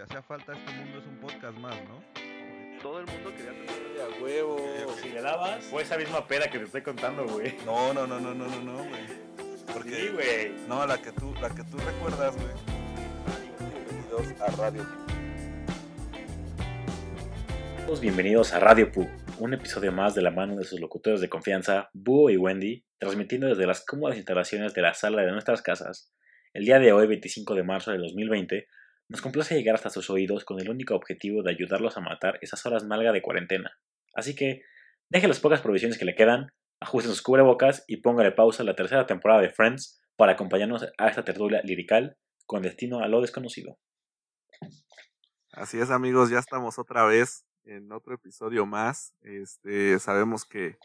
le hacía falta a este mundo es un podcast más, ¿no? Todo el mundo quería tener De a huevo. Si le dabas, fue esa misma peda que te estoy contando, güey. No, no, no, no, no, no, no, güey. Porque, Sí, güey. no, la que tú, la que tú recuerdas, güey. Bienvenidos a Radio. Todos bienvenidos a Radio Pu, un episodio más de la mano de sus locutores de confianza, Búho y Wendy, transmitiendo desde las cómodas instalaciones de la sala de nuestras casas. El día de hoy, 25 de marzo de 2020, nos complace llegar hasta sus oídos con el único objetivo de ayudarlos a matar esas horas malga de cuarentena. Así que, deje las pocas provisiones que le quedan, ajusten sus cubrebocas y póngale pausa a la tercera temporada de Friends para acompañarnos a esta tertulia lirical con destino a lo desconocido. Así es, amigos, ya estamos otra vez en otro episodio más. Este, sabemos que,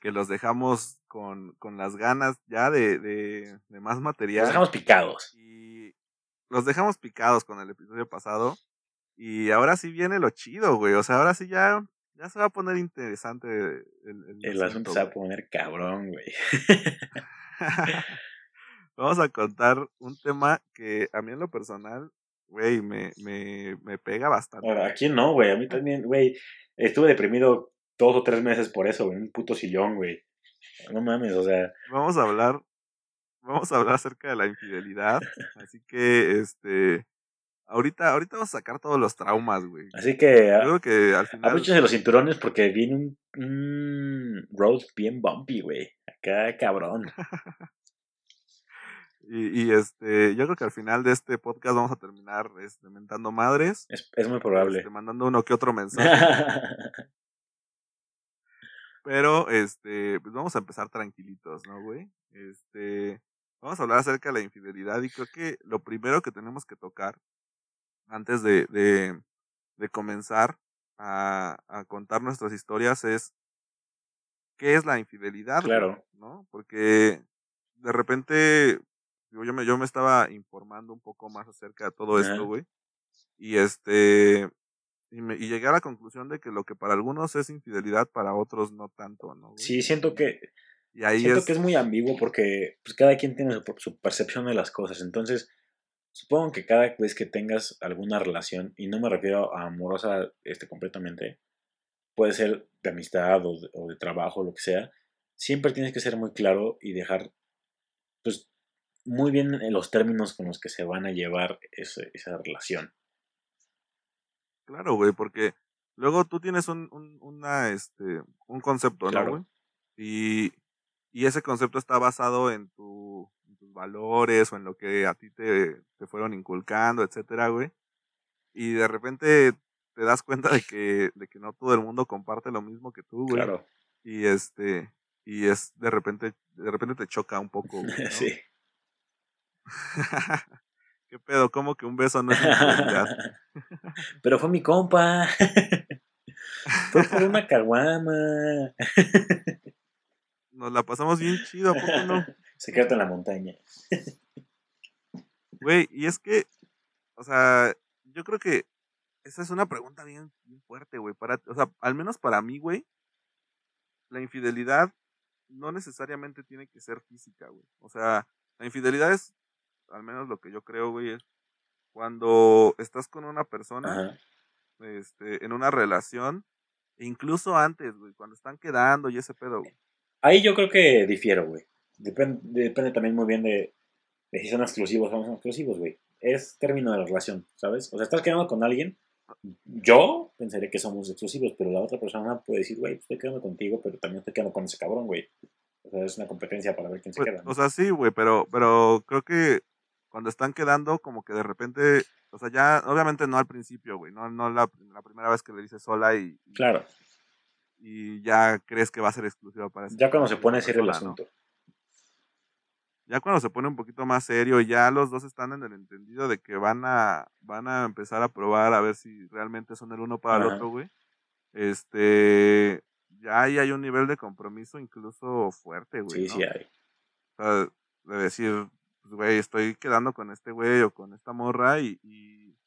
que los dejamos con, con las ganas ya de, de, de más material. Nos dejamos picados. Y los dejamos picados con el episodio pasado. Y ahora sí viene lo chido, güey. O sea, ahora sí ya, ya se va a poner interesante el, el, El asunto se va a poner cabrón, güey. Vamos a contar un tema que a mí en lo personal, güey, me, me, me pega bastante. Ahora, ¿a quién no, güey? A mí también, güey. Estuve deprimido dos o tres meses por eso, güey. Un puto sillón, güey. No mames, o sea. Vamos a hablar, vamos a hablar acerca de la infidelidad. Así que, este, ahorita, ahorita vamos a sacar todos los traumas, güey. Así que Creo que al final, abróchense los cinturones porque viene un, un road bien bumpy, güey. Acá, cabrón. y, y este, yo creo que al final de este podcast vamos a terminar, este, mentando madres. Es, es muy probable. este, mandando uno que otro mensaje. Pero, este, pues vamos a empezar tranquilitos, ¿no, güey? Este, vamos a hablar acerca de la infidelidad y creo que lo primero que tenemos que tocar antes de, de, de comenzar a, a contar nuestras historias es qué es la infidelidad, Claro. ¿no? Porque de repente digo, yo me, yo me estaba informando un poco más acerca de todo esto, güey. Y este, y, me, y llegué a la conclusión de que lo que para algunos es infidelidad, para otros no tanto, ¿no? Sí, siento que, Y ahí siento es, que es muy ambiguo porque pues, cada quien tiene su, su percepción de las cosas. Entonces, supongo que cada vez que tengas alguna relación, y no me refiero a amorosa este, completamente, puede ser de amistad o de, o de trabajo, lo que sea, siempre tienes que ser muy claro y dejar pues muy bien en los términos con los que se van a llevar ese- esa relación. claro, güey, porque luego tú tienes un, un, una, este, un concepto, Claro. ¿no, güey? Y, y ese concepto está basado en, tu, en tus valores o en lo que a ti te, te fueron inculcando, etcétera, güey. Y de repente te das cuenta de que, de que no todo el mundo comparte lo mismo que tú, güey. Claro, Y este, y es de repente, de repente te choca un poco, güey, ¿no? sí. ¿Qué pedo? ¿Cómo que un beso no es? Pero fue mi compa. fue por una caguama. Nos la pasamos bien chido, ¿a poco no? Secreto en la montaña. Güey, y es que, o sea, yo creo que esa es una pregunta bien, bien fuerte, güey. Para, o sea, al menos para mí, güey, la infidelidad no necesariamente tiene que ser física, güey. O sea, la infidelidad es, al menos lo que yo creo, güey, es cuando estás con una persona, Ajá. este, en una relación, e incluso antes, güey, cuando están quedando y ese pedo, güey. Ahí yo creo que difiero, güey. Depende, depende también muy bien de, de si son exclusivos o no son exclusivos, güey. Es término de la relación, ¿sabes? O sea, estás quedando con alguien. Yo pensaría que somos exclusivos, pero la otra persona puede decir, güey, estoy quedando contigo, pero también estoy quedando con ese cabrón, güey. O sea, es una competencia para ver quién se Pues, queda. ¿no? o sea, sí, güey, pero, pero creo que cuando están quedando, como que de repente, o sea, ya, obviamente no al principio, güey, no, no la, la primera vez que le dices sola y, y- claro, y ya crees que va a ser exclusiva para ya cuando se pone serio el asunto. Ya cuando se pone un poquito más serio, ya los dos están en el entendido de que van a, van a empezar a probar a ver si realmente son el uno para el otro, güey. Este, ya ahí hay un nivel de compromiso incluso fuerte, güey. Sí, ¿no? sí hay. O sea, de decir, pues, güey, estoy quedando con este güey o con esta morra y, y,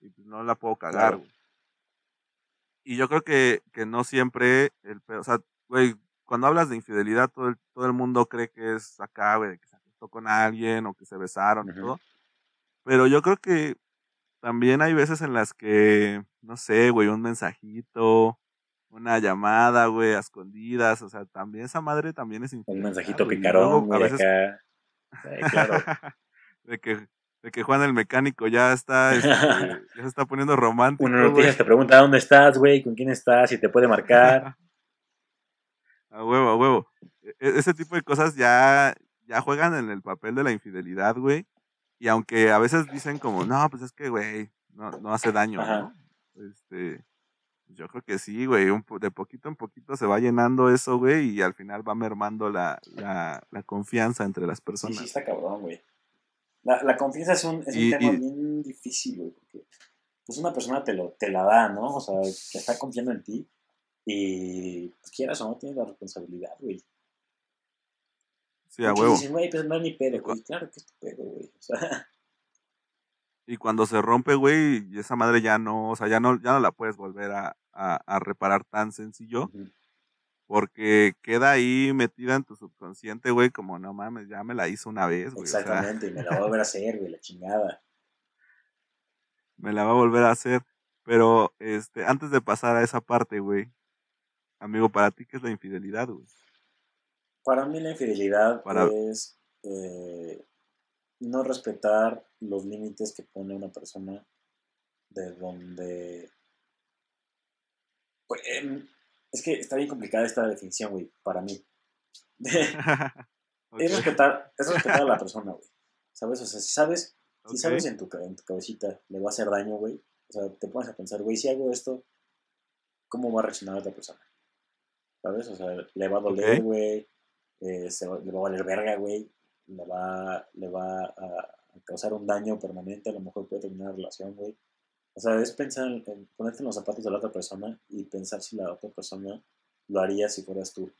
y, pues, no la puedo cagar, Claro. güey. Y yo creo que, que no siempre, el, o sea, güey, cuando hablas de infidelidad, todo el, todo el mundo cree que es acá, güey, que se acostó con alguien o que se besaron y todo. Pero yo creo que también hay veces en las que, no sé, güey, un mensajito, una llamada, güey, a escondidas, o sea, también esa madre también es Un infidelidad, mensajito güey, y picarón, a güey, veces acá. Claro. de que de que Juan el mecánico ya está este, ya se está poniendo romántico, Una güey. noticia te pregunta dónde estás, güey, con quién estás, si te puede marcar. A huevo, a huevo. E- e- Ese tipo de cosas ya, ya juegan en el papel de la infidelidad, güey. Y aunque a veces dicen como, no, pues es que, güey, no, no hace daño, Ajá. ¿no? Este, yo creo que sí, güey. un po- de poquito en poquito se va llenando eso, güey, y al final va mermando la, la, la confianza entre las Sí, personas. sí, está cabrón, güey. La, la confianza es un, es un Y- tema y- bien difícil, güey, porque pues una persona te, lo, te la da, ¿no? O sea, te está confiando en ti y pues quieras o no tienes la responsabilidad, güey. Sí, a huevo. dicen, güey, pues no es mi pedo, güey. Claro que es tu pedo, güey. O sea, Y cuando se rompe, güey, esa madre ya no, o sea, ya no, ya no la puedes volver a, a, a reparar tan sencillo. ujú. Porque queda ahí metida en tu subconsciente, güey, como no mames, ya me la hizo una vez, güey. O sea, exactamente, y me la voy a volver a hacer, güey, la chingada. me la va a volver a hacer. Pero, este, antes de pasar a esa parte, güey, amigo, para ti, ¿qué es la infidelidad, güey? Para mí la infidelidad Para- es eh, no respetar los límites que pone una persona de donde... Pues, es que está bien complicada esta definición, güey, para mí. Es, respetar, es respetar a la persona, güey. ¿Sabes? O sea, si sabes, si sabes en tu, en tu cabecita le va a hacer daño, güey. O sea, te pones a pensar, güey, si hago esto, ¿cómo va a reaccionar otra persona? ¿Sabes? O sea, le va a doler, güey. eh, se va- le va a valer verga, güey. Le va, le va a, a causar un daño permanente. A lo mejor puede terminar la relación, güey. O sea, es pensar en, en ponerte en los zapatos de la otra persona y pensar si la otra persona lo haría si fueras tú.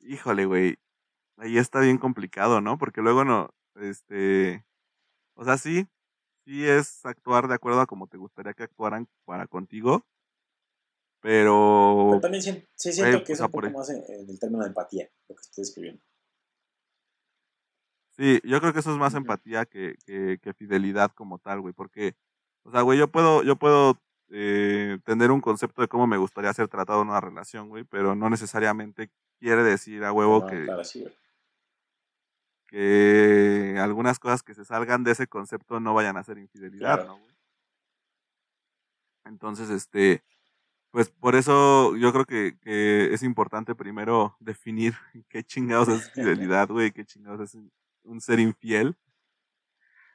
Híjole, güey. Ahí está bien complicado, ¿no? Porque luego no, este, o sea, sí, sí es actuar de acuerdo a como te gustaría que actuaran para contigo, pero Pero también sien- sí siento que es un poco más en, en el término de empatía, lo que estoy escribiendo. Sí, yo creo que eso es más empatía que, que, que fidelidad como tal, güey, porque, o sea, güey, yo puedo, yo puedo eh, tener un concepto de cómo me gustaría ser tratado en una relación, güey, pero no necesariamente quiere decir a huevo No, que, claro, sí, güey. que algunas cosas que se salgan de ese concepto no vayan a ser infidelidad, Claro. ¿no, güey? Entonces, este, pues por eso yo creo que, que es importante primero definir qué chingados es fidelidad, güey, qué chingados es un- ser infiel,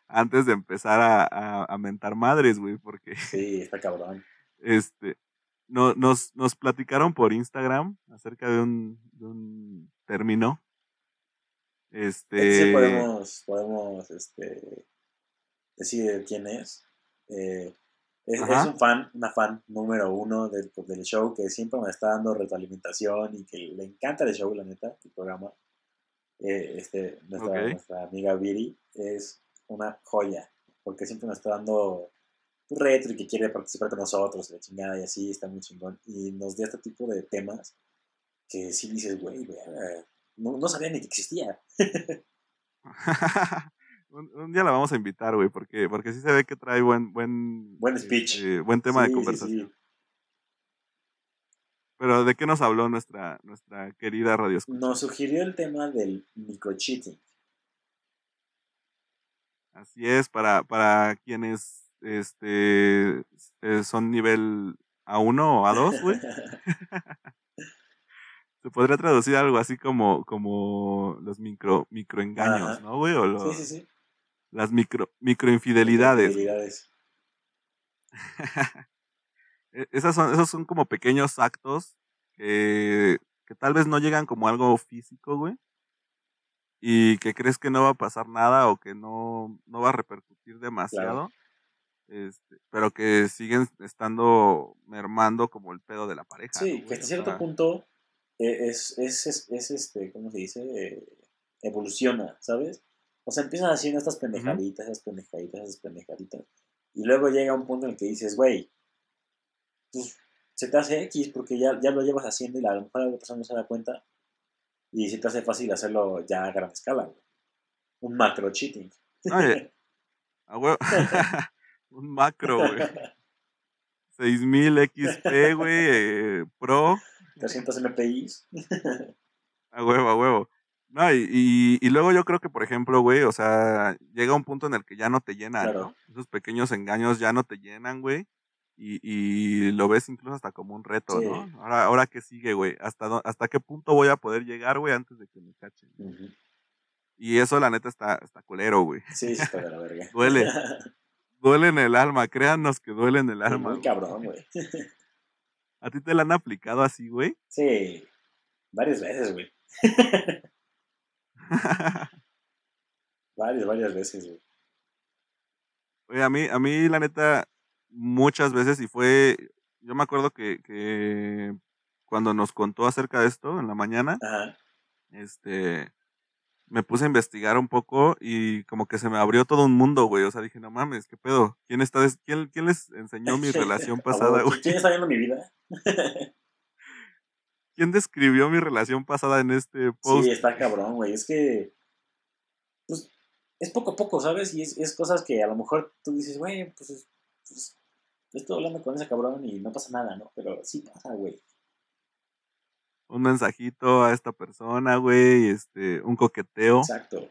antes de empezar a, a, a mentar madres, güey, porque Sí, está cabrón. este, no, nos, nos platicaron por Instagram acerca de un, de un término. Este, Sí podemos, podemos este, decir quién es. Eh, es un fan, una fan número uno del, del show que siempre me está dando retroalimentación y que le encanta el show, la neta, el programa. Eh, este, nuestra, nuestra amiga Viri es una joya, porque siempre nos está dando un retro y que quiere participar con nosotros, la chingada y así, está muy chingón. Y nos da este tipo de temas que sí dices, güey, verga, no, no sabía ni que existía. un, un día la vamos a invitar, güey, porque, porque sí se ve que trae buen, buen, Buen speech. este, buen tema Sí, de sí, conversación. sí. Pero ¿de qué nos habló nuestra, nuestra querida radio Escucha? Nos sugirió el tema del microcheating. Así es, para, para quienes este eh, son nivel A1 o A2, güey, se podría traducir algo así como, como los micro, microengaños, Ajá. ¿no, güey? O los, sí, sí, sí. las micro, microinfidelidades. güey. E- Esas son, esos son como pequeños actos que, que tal vez no llegan como algo físico, güey. Y que crees que no va a pasar nada o que no, no va a repercutir demasiado. Este, pero que siguen estando mermando como el pedo de la pareja. Sí, ¿no, que hasta cierto punto eh, es, es, es, es, este, ¿cómo se dice? Eh, evoluciona, ¿sabes? O sea, empiezas haciendo estas pendejaditas, esas pendejaditas, esas pendejaditas. Y luego llega un punto en el que dices, güey, pues se te hace X porque ya, ya lo llevas haciendo y la- a lo mejor la otra persona no se da cuenta. Y se te hace fácil hacerlo ya a gran escala, güey. Un macro cheating. Oye, A huevo. un macro, güey. 6000 XP, güey, eh, Pro. 300 MPIs. A huevo, a huevo. No, y, y, y luego yo creo que, por ejemplo, güey, o sea, llega un punto en el que ya no te llenan, Claro. ¿no? Esos pequeños engaños ya no te llenan, güey. Y, y lo ves incluso hasta como un reto, Sí. ¿no? Ahora, ahora qué sigue, güey. ¿Hasta, ¿Hasta qué punto voy a poder llegar, güey, antes de que me cachen? Y eso, la neta, está, está culero, güey. Sí, sí, está de la verga. Duele. Duele en el alma, créanos que duele en el alma. Muy cabrón, güey. ¿A ti te la han aplicado así, güey? Sí, varias veces, güey. Varias, varias veces, güey. Oye, a mí, a mí, la neta, muchas veces, y fue, yo me acuerdo que, que cuando nos contó acerca de esto en la mañana, Ajá. este, me puse a investigar un poco y como que se me abrió todo un mundo, güey. O sea, dije, no mames, ¿qué pedo? ¿Quién está, quién, quién les enseñó mi relación pasada, güey? ¿Quién está viendo mi vida? ¿Quién describió mi relación pasada en este post? Sí, está cabrón, güey. Es que. Pues. Es poco a poco, ¿sabes? Y es, es cosas que a lo mejor tú dices, güey, pues, es- pues. Estoy hablando con ese cabrón y no pasa nada, ¿no? Pero sí pasa, güey. Un mensajito a esta persona, güey, este, un coqueteo. Exacto.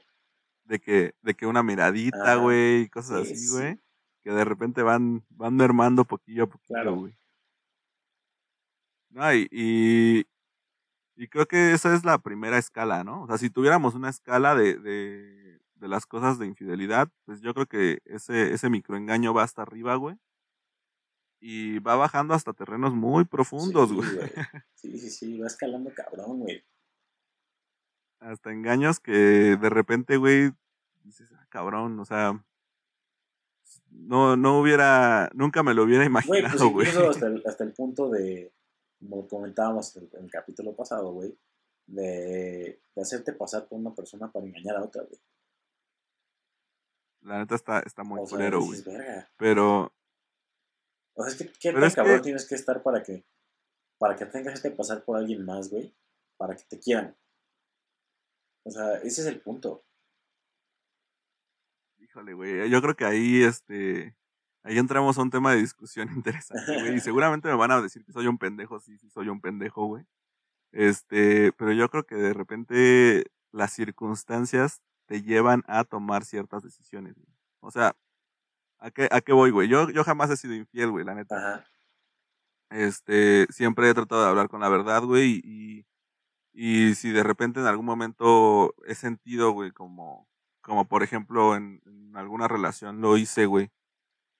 de que, de que una miradita, güey, y cosas Sí, así, sí. güey, que de repente van, van mermando poquillo a poquillo, Claro. güey. No, y, y, y creo que esa es la primera escala, ¿no? O sea, si tuviéramos una escala de, de, de las cosas de infidelidad, pues yo creo que ese, ese microengaño va hasta arriba, güey. Y va bajando hasta terrenos muy profundos, güey. Sí, sí, sí. Va escalando cabrón, güey. Hasta engaños que de repente, güey, dices, ah, cabrón, o sea, no, no hubiera, nunca me lo hubiera Güey, pues imaginado, güey. incluso hasta el, hasta el punto de, como comentábamos en el, capítulo pasado, güey, de, de hacerte pasar por una persona para engañar a otra, güey. La neta está, está muy culero, güey. Pero, O sea, es que qué tan es que- cabrón tienes que estar para que, para que tengas que pasar por alguien más, güey, para que te quieran. O sea, ese es el punto. híjole, güey, yo creo que ahí, este, ahí entramos a un tema de discusión interesante, güey. Y seguramente me van a decir que soy un pendejo, sí, sí, soy un pendejo, güey. Este, pero yo creo que de repente las circunstancias te llevan a tomar ciertas decisiones, güey. O sea, ¿a qué, a qué voy, güey? Yo, yo jamás he sido infiel, güey, la neta. Ajá. Este, siempre he tratado de hablar con la verdad, güey, y, y si de repente en algún momento he sentido, güey, como, como por ejemplo en, en alguna relación lo hice, güey,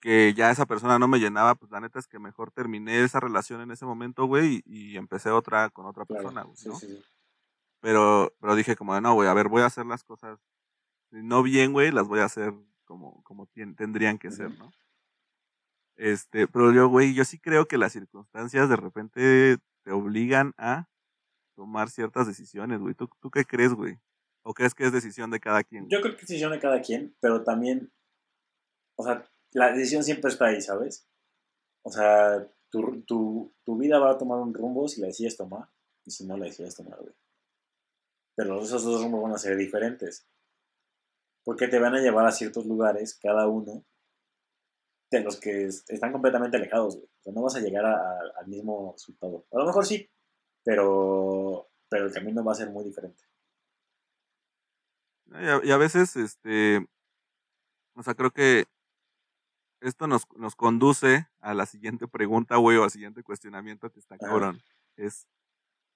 que ya esa persona no me llenaba, pues la neta es que mejor terminé esa relación en ese momento, güey, y, y empecé otra con otra Claro. persona, güey, Sí, ¿no? sí, sí. Pero, pero dije como, de, no, güey, a ver, voy a hacer las cosas, no bien, güey, las voy a hacer como, como tendrían que ser. ¿no? Este, pero yo, güey, yo sí creo que las circunstancias de repente te obligan a tomar ciertas decisiones, güey. ¿Tú, ¿Tú qué crees, güey? ¿O crees que es decisión de cada quien? Yo creo que es decisión de cada quien, pero también, o sea, la decisión siempre está ahí, ¿sabes? O sea, tu, tu, tu vida va a tomar un rumbo si la decides tomar y si no la decides tomar, güey. Pero esos dos rumbos van a ser diferentes. Porque te van a llevar a ciertos lugares, cada uno, de los que es- están completamente alejados, güey. O sea, no vas a llegar a- a- al mismo resultado. A lo mejor sí, pero, pero el camino va a ser muy diferente. Y a, y a veces, este, o sea, creo que esto nos, nos conduce a la siguiente pregunta, güey, o al siguiente cuestionamiento que está Ajá. cabrón. Es,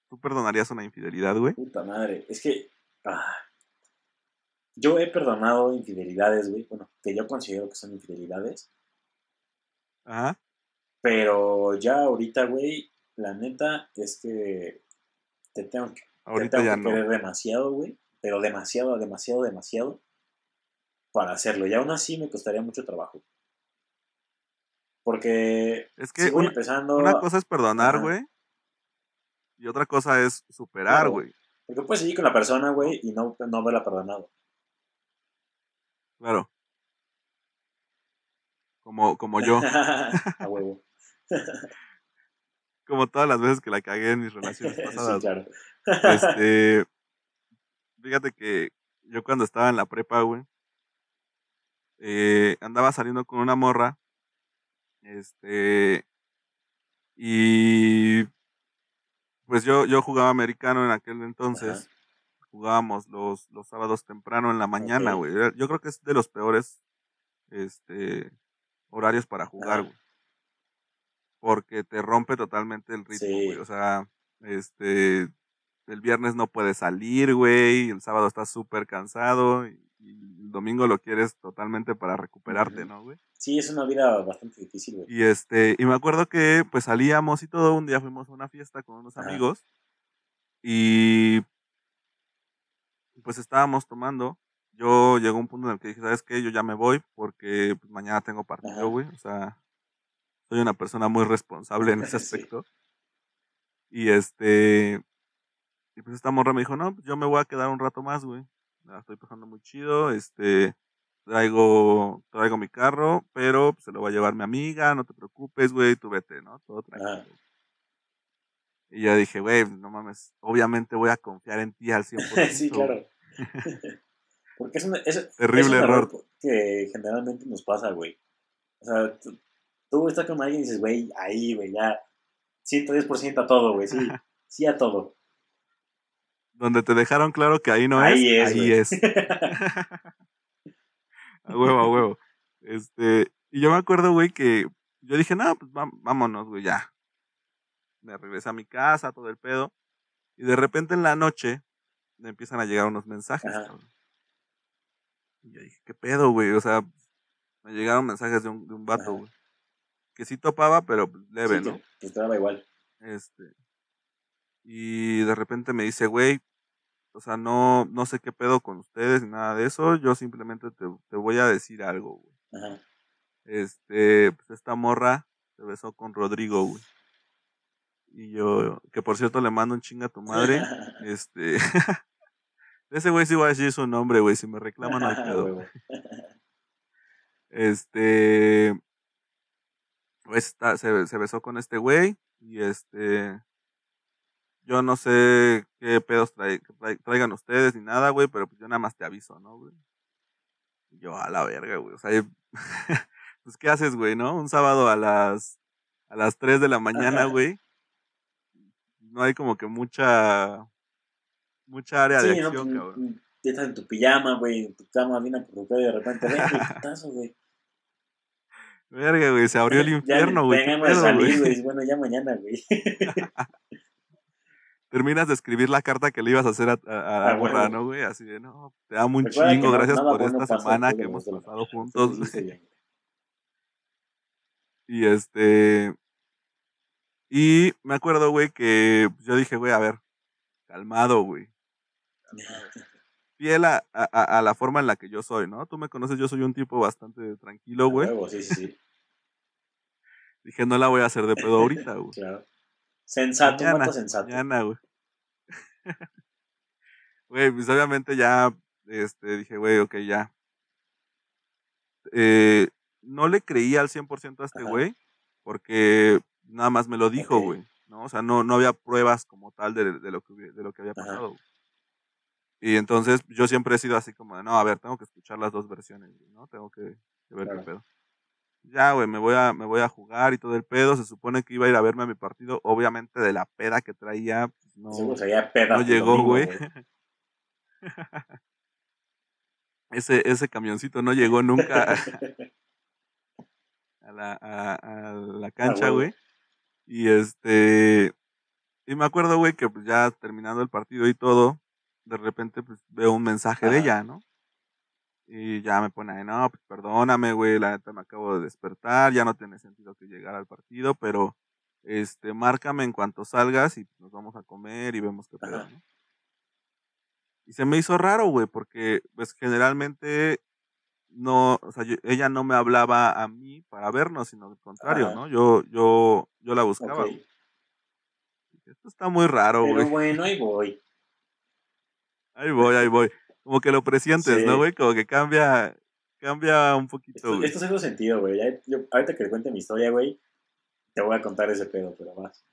¿tú perdonarías una infidelidad, güey? Puta madre, es que. ah, yo he perdonado infidelidades, güey. Bueno, que yo considero que son infidelidades. Ajá. Pero ya ahorita, güey, la neta es que te tengo que, te Ahorita tengo ya que no. querer demasiado, güey. Pero demasiado, demasiado, demasiado. Para hacerlo. Y aún así me costaría mucho trabajo. Porque Es que si voy una, empezando. una cosa es perdonar, güey. Y otra cosa es superar, Claro. güey. Porque puedes seguir con la persona, güey, y no, no haberla perdonado. Claro. Como, como yo. A huevo. como todas las veces que la cagué en mis relaciones sí, pasadas. claro. Este, fíjate que yo cuando estaba en la prepa, güey, eh, andaba saliendo con una morra, este, y pues yo, yo jugaba americano en aquel entonces, jugábamos los, los sábados temprano en la mañana, güey. Yo creo que es de los peores, este, horarios para jugar, güey. Porque te rompe totalmente el ritmo, güey. Sí. O sea, este, el viernes no puedes salir, güey. El sábado estás súper cansado. Y, y el domingo lo quieres totalmente para recuperarte. ¿no, güey? Sí, es una vida bastante difícil, güey. Y este, y me acuerdo que pues salíamos y todo, un día fuimos a una fiesta con unos amigos y pues estábamos tomando. Yo llegó un punto en el que dije, ¿sabes qué? Yo ya me voy porque pues, mañana tengo partido, güey. O sea, soy una persona muy responsable en ese Sí. aspecto. Y este, y pues esta morra me dijo, no, pues yo me voy a quedar un rato más, güey. La estoy pasando muy chido, este, traigo, traigo mi carro, pero pues, se lo va a llevar mi amiga, no te preocupes, güey, tú vete, ¿no? Todo tranquilo. Ajá. Y yo dije, güey, no mames, obviamente voy a confiar en ti al 100%. sí, güey". claro. Porque es un, es, es Terrible un error. que generalmente nos pasa, güey. O sea, tú, tú estás con alguien y dices, güey, ahí, güey, ya 110% a todo, güey, sí, sí a todo. Donde te dejaron claro que ahí no ahí es, es, ahí es. A huevo, a huevo. Este, y yo me acuerdo, güey, que yo dije, no, pues vámonos, güey, ya. Me regresé a mi casa, todo el pedo. Y de repente en la noche me empiezan a llegar unos mensajes. Y yo dije, ¿qué pedo, güey? O sea, me llegaron mensajes de un, de un vato, Ajá. güey. Que sí topaba, pero leve, Sí, ¿no? que- igual. Este. Y de repente me dice, güey, o sea, no, no sé qué pedo con ustedes ni nada de eso. Yo simplemente te, te voy a decir algo, güey. Ajá. Este, pues esta morra se besó con Rodrigo, güey. Y yo, que por cierto le mando un chinga a tu madre. Este. Ese güey sí voy a decir su nombre, güey. Si me reclaman, no hay pedo. Este. Pues está- se, se besó con este güey. Y este. Yo no sé qué pedos trai- trai- traigan ustedes ni nada, güey. Pero pues yo nada más te aviso, ¿no, güey? Yo, a la verga, güey. O sea, pues, ¿qué haces, güey, no? Un sábado a las. A las 3 de la mañana, güey. No hay como que mucha. Mucha área de Sí, ¿no? acción, Pues, cabrón. Ya estás en tu pijama, güey, en tu cama, bien acurrucado y de repente, ven, putazo, güey. Verga, güey. Se abrió el infierno, güey. ¿qué Tengan de pedo, salir, güey? Bueno, ya mañana, güey. terminas de escribir la carta que le ibas a hacer a, a, a Ah, morra, huevo. ¿no, güey? Así de, no, te amo un chingo, gracias por bueno esta semana que hemos pasado juntos. Sí. Y este... Y me acuerdo, güey, que yo dije, güey, a ver, calmado, güey. Fiel a, a, a la forma en la que yo soy, ¿no? Tú me conoces, yo soy un tipo bastante tranquilo, güey. sí, sí, sí, Dije, no la voy a hacer de pedo ahorita, güey. claro. Sensato, Mañana, sensato. mañana, güey. Güey, pues obviamente ya, este, dije, güey, ok, ya. Eh, no le creía al 100% a este güey, porque nada más me lo dijo, güey, ¿no? O sea, no, no había pruebas como tal de, de lo, que, de lo que había pasado. güey. Y entonces yo siempre he sido así como, de, no, a ver, tengo que escuchar las dos versiones, ¿no? Tengo que, que ver Claro. qué pedo. Ya, güey, me voy a, me voy a jugar y todo el pedo. Se supone que iba a ir a verme a mi partido. Obviamente de la peda que traía, pues, no, peda. no llegó, güey. ese, ese camioncito no llegó nunca a la, a, a la cancha, güey. Y este. Y me acuerdo, güey, que pues ya terminando el partido y todo, de repente pues veo un mensaje de ella, ¿no? Y ya me pone ahí, no, pues perdóname, güey, la neta me acabo de despertar, ya no tiene sentido que llegara al partido, pero este, márcame en cuanto salgas y nos vamos a comer y vemos qué pedo. ¿no? Y se me hizo raro, güey, porque pues generalmente no, o sea, yo- ella no me hablaba a mí para vernos, sino al contrario, Ajá. ¿no? Yo, yo, yo la buscaba. Esto está muy raro, Pero güey. bueno, ahí voy. Ahí voy, ahí voy. Como que lo presientes, Sí. ¿no, güey? Como que cambia, cambia un poquito, Esto, güey. esto hace sentido, güey. Yo- ahorita que te cuente mi historia, güey, te voy a contar ese pedo, pero más.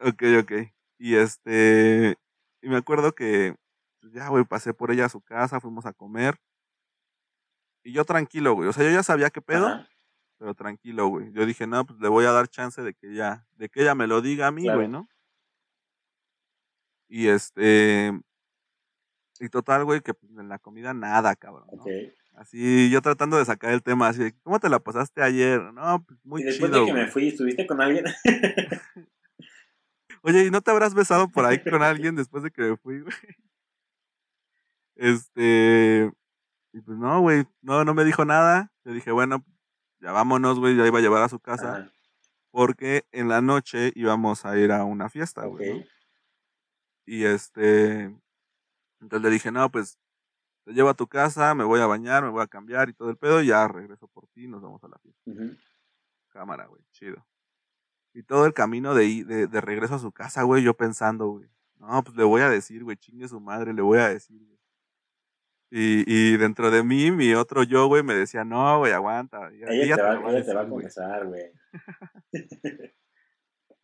Ok, ok. Y este, y me acuerdo que, pues ya, güey, pasé por ella a su casa, fuimos a comer. Y yo tranquilo, güey. O sea, yo ya sabía qué pedo, Ajá, pero tranquilo, güey. Yo dije, no, pues le voy a dar chance de que ella, de que ella me lo diga a mí, Claro. güey, ¿no? Y este, y total, güey, que pues, en la comida nada, cabrón, ¿no? Así, yo tratando de sacar el tema, así, ¿cómo te la pasaste ayer? No, pues muy y después chido, de que me fui, ¿estuviste con alguien? Oye, ¿y no te habrás besado por ahí con alguien después de que me fui, güey? Este, y pues no, güey, no, no me dijo nada. Le dije, bueno, ya vámonos, güey, ya iba a llevar a su casa. Ajá, Porque en la noche íbamos a ir a una fiesta, güey. ¿no? Y este, entonces le dije, no, pues te llevo a tu casa, me voy a bañar, me voy a cambiar y todo el pedo, y ya regreso por ti nos vamos a la fiesta. Cámara, güey, chido. Y todo el camino de, de, de regreso a su casa, güey, yo pensando, güey, no, pues le voy a decir, güey, chingue su madre, le voy a decir, güey. Y, y dentro de mí, mi otro yo, güey, me decía, no, güey, aguanta. ya- Ella, te va, lo ella te va a decir, güey". confesar, güey.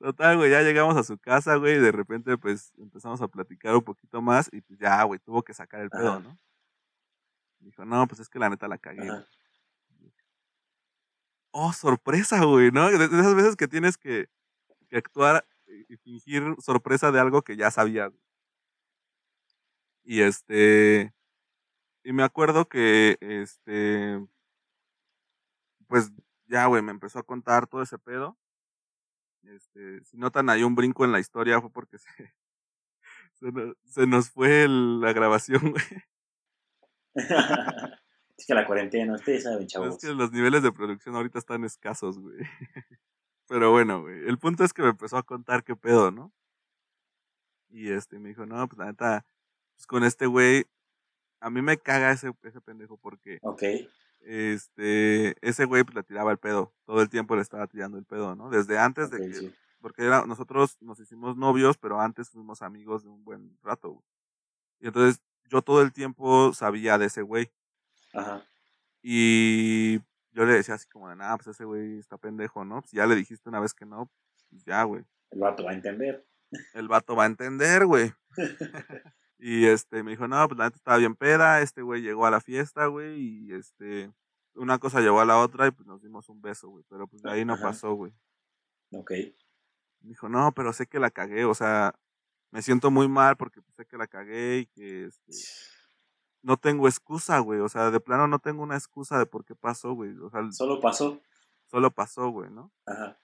Total, güey, ya llegamos a su casa, güey, y de repente, pues, empezamos a platicar un poquito más, y pues ya, güey, tuvo que sacar el pedo, Ajá. ¿no? Dijo, no, pues es que la neta la cagué. Ajá. güey". Oh, sorpresa, güey, ¿no? De esas veces que tienes que, que actuar y fingir sorpresa de algo que ya sabías. Y este, y me acuerdo que, este, pues ya, güey, me empezó a contar todo ese pedo. Este, si notan ahí un brinco en la historia fue porque se, se, nos, se nos fue el- la grabación, güey. es que la cuarentena, ustedes saben, Es chavos. que los niveles de producción ahorita están escasos, güey. Pero bueno, güey. El punto es que me empezó a contar qué pedo, ¿no? Y este me dijo, no, pues la neta, pues con este güey, a mí me caga ese, ese pendejo porque Ok, este, ese güey pues le tiraba el pedo. Todo el tiempo le estaba tirando el pedo, ¿no? Desde antes de que, sí. porque era, nosotros nos hicimos novios, pero antes fuimos amigos de un buen rato, güey. Y entonces yo todo el tiempo sabía de ese güey. Ajá. Y yo le decía así como de, nah, pues ese güey está pendejo, ¿no? Pues ya le dijiste una vez que no, pues ya, güey. El vato va a entender. El vato va a entender, güey. y este, me dijo, no, pues la neta estaba bien peda, este güey llegó a la fiesta, güey, y este, una cosa llevó a la otra y pues nos dimos un beso, güey. Pero pues de ahí no Ajá. pasó, güey. Ok. Me dijo, no, pero sé que la cagué, o sea, me siento muy mal porque pues, sé que la cagué y que este, no tengo excusa, güey. O sea, de plano no tengo una excusa de por qué pasó, güey. O sea, Solo pasó. solo pasó, güey, ¿no? Ajá.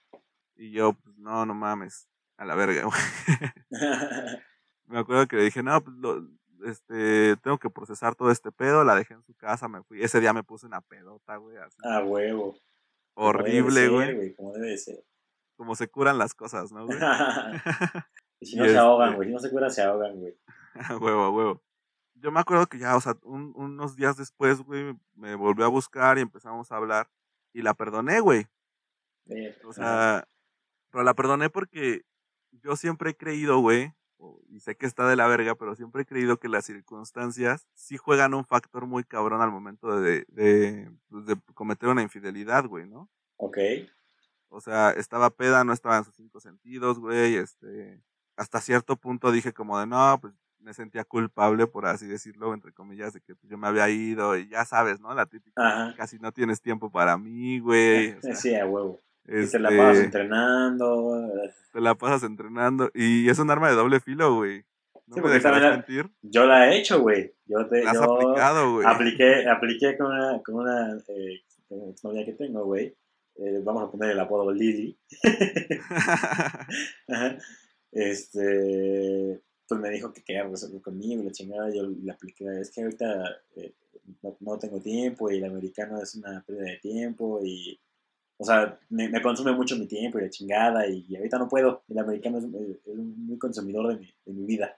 Y yo, pues, no, no mames, a la verga, güey. Me acuerdo que le dije, no, pues, lo- este, tengo que procesar todo este pedo, la dejé en su casa, me fui. Ese día me puse una pedota, güey, así. ah, huevo. Horrible, güey. Como debe de ser. Como se curan las cosas, ¿no, güey? y si Y no se este- ahogan, güey. Si no se curan, se ahogan, güey. A huevo, a huevo. Yo me acuerdo que ya, o sea, un- unos días después, güey, me volvió a buscar y empezamos a hablar. Y la perdoné, güey. O sea, pero la perdoné porque yo siempre he creído, güey, o- y sé que está de la verga, pero siempre he creído que las circunstancias sí juegan un factor muy cabrón al momento de, de, pues, de cometer una infidelidad, güey, ¿no? Ok. O sea, estaba peda, no estaba en sus cinco sentidos, güey, este, hasta cierto punto dije como de, no, pues me sentía culpable, por así decirlo, entre comillas, de que pues, yo me había ido y ya sabes, ¿no? La típica, Ajá. casi no tienes tiempo para mí, güey. o sea, sí, a huevo. Y te la pasas este, entrenando. te la pasas entrenando y es un arma de doble filo, güey. No Sí, me dejarás la- mentir. Yo la he hecho, güey. Yo te. La has yo aplicado, güey. apliqué, apliqué con una, con una eh, exnovia que tengo, güey. Eh, vamos a poner el apodo Lily. Ajá. Este, pues me dijo que quería resolver conmigo, la chingada, yo le apliqué, es que ahorita eh, no, no tengo tiempo y el americano es una pérdida de tiempo y, o sea, me, me consume mucho mi tiempo y la chingada y, ahorita no puedo, el americano es, es un muy consumidor de mi, de mi vida.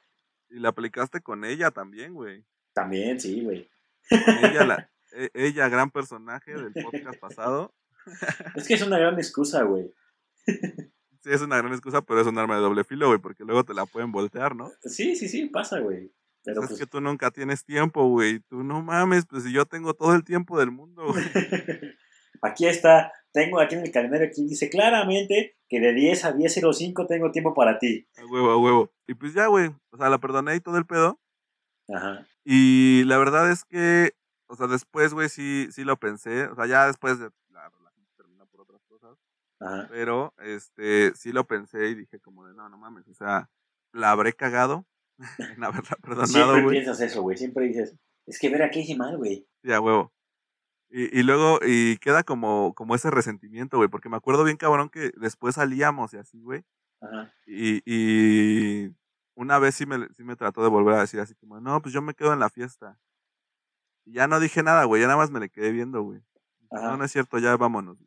y la aplicaste con ella también, güey. También, sí, güey. Ella, la, e- ella, gran personaje del podcast pasado. Es que es una gran excusa, güey. Sí, es una gran excusa, pero es un arma de doble filo, güey, porque luego te la pueden voltear, ¿no? Sí, sí, sí, pasa, güey. Pero es pues, que tú nunca tienes tiempo, güey. Tú no mames, pues si yo tengo todo el tiempo del mundo, güey. aquí está, tengo aquí en el calendario, aquí dice claramente que de 10 a 10.05 tengo tiempo para ti. A huevo, a huevo. Y pues ya, güey. O sea, la perdoné y todo el pedo. Ajá. Y la verdad es que o sea, después, güey, sí, sí lo pensé. O sea, ya después de la relación terminó por otras cosas. Ajá. Pero, este, sí lo pensé y dije como de, no, no mames, o sea, la habré cagado en haberla perdonado, Siempre güey. piensas eso, güey. Siempre dices, es que ver a qué hice mal, güey. Ya, huevo. Y, y luego, y queda como, como ese resentimiento, güey, porque me acuerdo bien, cabrón, que después salíamos y así, güey. Ajá. Y, y una vez sí me, sí me trató de volver a decir así como, no, pues yo me quedo en la fiesta. Y ya no dije nada, güey, ya nada más me le quedé viendo, güey. Ajá. No, no es cierto, ya vámonos.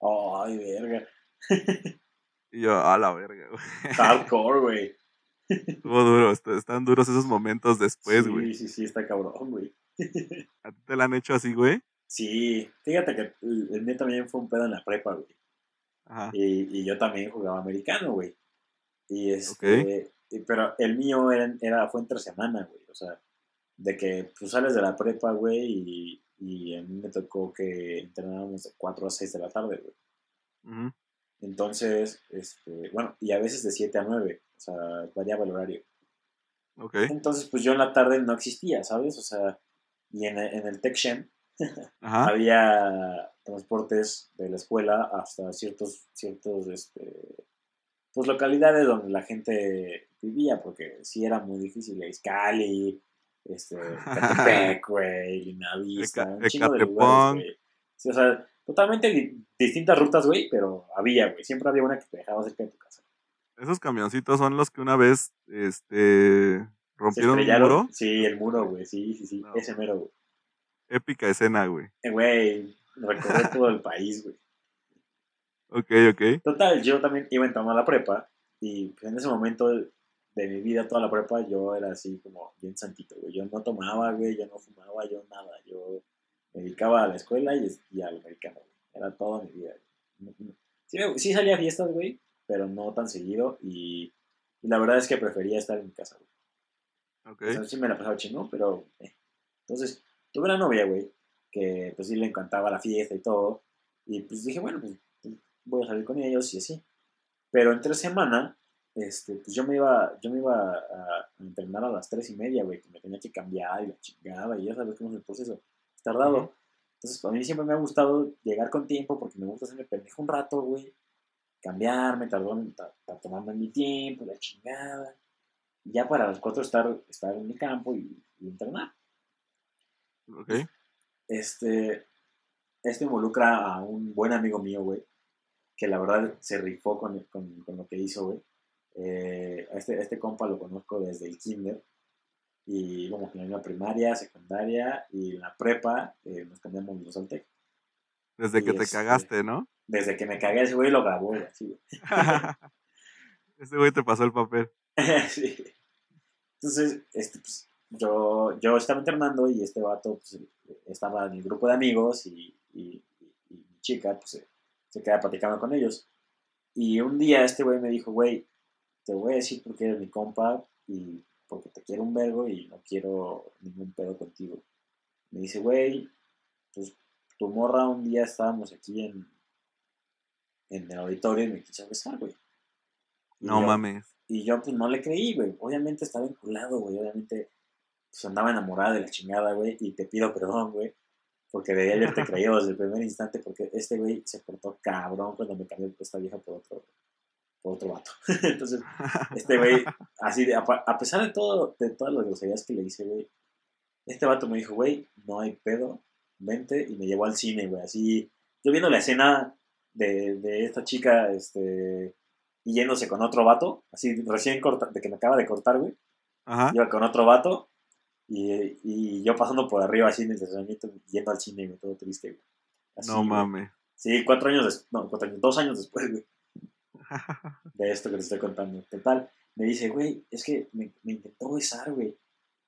Ay, verga. Y yo, a la verga, güey. Hardcore, güey. Estuvo duro, est- están duros esos momentos después, sí, güey. Sí, sí, está cabrón, güey. ¿A ti te la han hecho así, güey? Sí, fíjate que el el mío también fue un pedo en la prepa, güey. Ajá. Y, y yo también jugaba americano, güey. Y este, y- pero el mío era, era, fue entre semana, güey. O sea, de que tú sales de la prepa, güey, y, y a mí me tocó que entrenábamos de 4 a 6 de la tarde, güey. Ujú. Entonces, este, bueno, y a veces de 7 a 9, o sea, variaba el horario. Ok. Entonces, pues yo en la tarde no existía, ¿sabes? O sea, y en, el- en el Tech Shem Ajá. había transportes de la escuela hasta ciertos, ciertos, este, pues localidades donde la gente vivía, porque sí era muy difícil, Iscali, este, Catepec, güey, Linavista, un chingo de lugares, güey. Sí, o sea, totalmente di- distintas rutas, güey, pero había, güey, siempre había una que te dejaba cerca de tu casa. Esos camioncitos son los que una vez, este, ¿Se rompieron estrellaron? muro. Sí, el muro, güey, sí, sí, sí, No. ese mero, güey. Épica escena, güey. Eh, Güey, recorrí todo el país, güey. Ok, ok. Total, yo también iba entrando a la prepa y pues, en ese momento de mi vida, toda la prepa, yo era así como bien santito, güey. Yo no tomaba, güey, yo no fumaba, yo nada. Yo me dedicaba a la escuela y, y al americano, güey. Era toda mi vida. güey. Sí, sí salía a fiestas, güey, pero no tan seguido y, y la verdad es que prefería estar en mi casa, güey. Ok. O sea, sí me la pasaba chingón, pero... eh. Entonces, tuve una novia, güey, que pues sí le encantaba la fiesta y todo. Y pues dije, bueno, pues voy a salir con ellos y así. Pero entre semana, este, pues yo me iba, yo me iba a, entrenar a las tres y media, güey, que me tenía que cambiar y la chingada, y ya sabes cómo es el proceso. Es tardado. Entonces, a mí siempre me ha gustado llegar con tiempo porque me gusta hacerme pendejo un rato, güey. Cambiarme, tardó, ta- ta- tomarme mi tiempo, la chingada. Y ya para las cuatro estar, estar en mi campo y, y entrenar. Ok. Este, esto involucra a un buen amigo mío, güey, que la verdad se rifó con, con, con lo que hizo, güey. Eh, a este, este compa lo conozco desde el kinder y como que en la primaria, secundaria y en la prepa eh, nos cambiamos los dos al TEC. Desde que te este- cagaste, ¿no? Desde que me cagué ese güey lo grabó, güey, güey. Ese güey te pasó el papel. Sí. Entonces, este, pues, yo, yo estaba internando y este vato pues, estaba en el grupo de amigos y, y- y mi chica pues, se, se queda platicando con ellos. Y un día este güey me dijo, güey, te voy a decir porque eres mi compa y porque te quiero un vergo y no quiero ningún pedo contigo. Me dice, güey, pues tu morra un día estábamos aquí en, en el auditorio y me quiso besar, güey. No yo- mames. y yo pues no le creí, güey. Obviamente estaba enculado, güey. Obviamente pues andaba enamorada de la chingada, güey. Y te pido perdón, güey. Porque debía haberte creído desde el primer instante. Porque este güey se portó cabrón cuando me cambió esta vieja por otro, por otro vato. Entonces, este güey, así de, a, pesar de todo, de todas las groserías que le hice, güey. Este vato me dijo, güey, no hay pedo, vente. Y me llevó al cine, güey. Así, yo viendo la escena de, de esta chica, este, y yéndose con otro vato, así recién corta, de que me acaba de cortar, güey, Ajá. iba con otro vato, y, y yo pasando por arriba así en el estacionamiento, yendo al cine, güey, todo triste, güey. Así, No mames. Sí, cuatro años después, no, cuatro años, dos años después, güey, de esto que te estoy contando. Total, me dice, güey, es que me, me intentó besar, güey.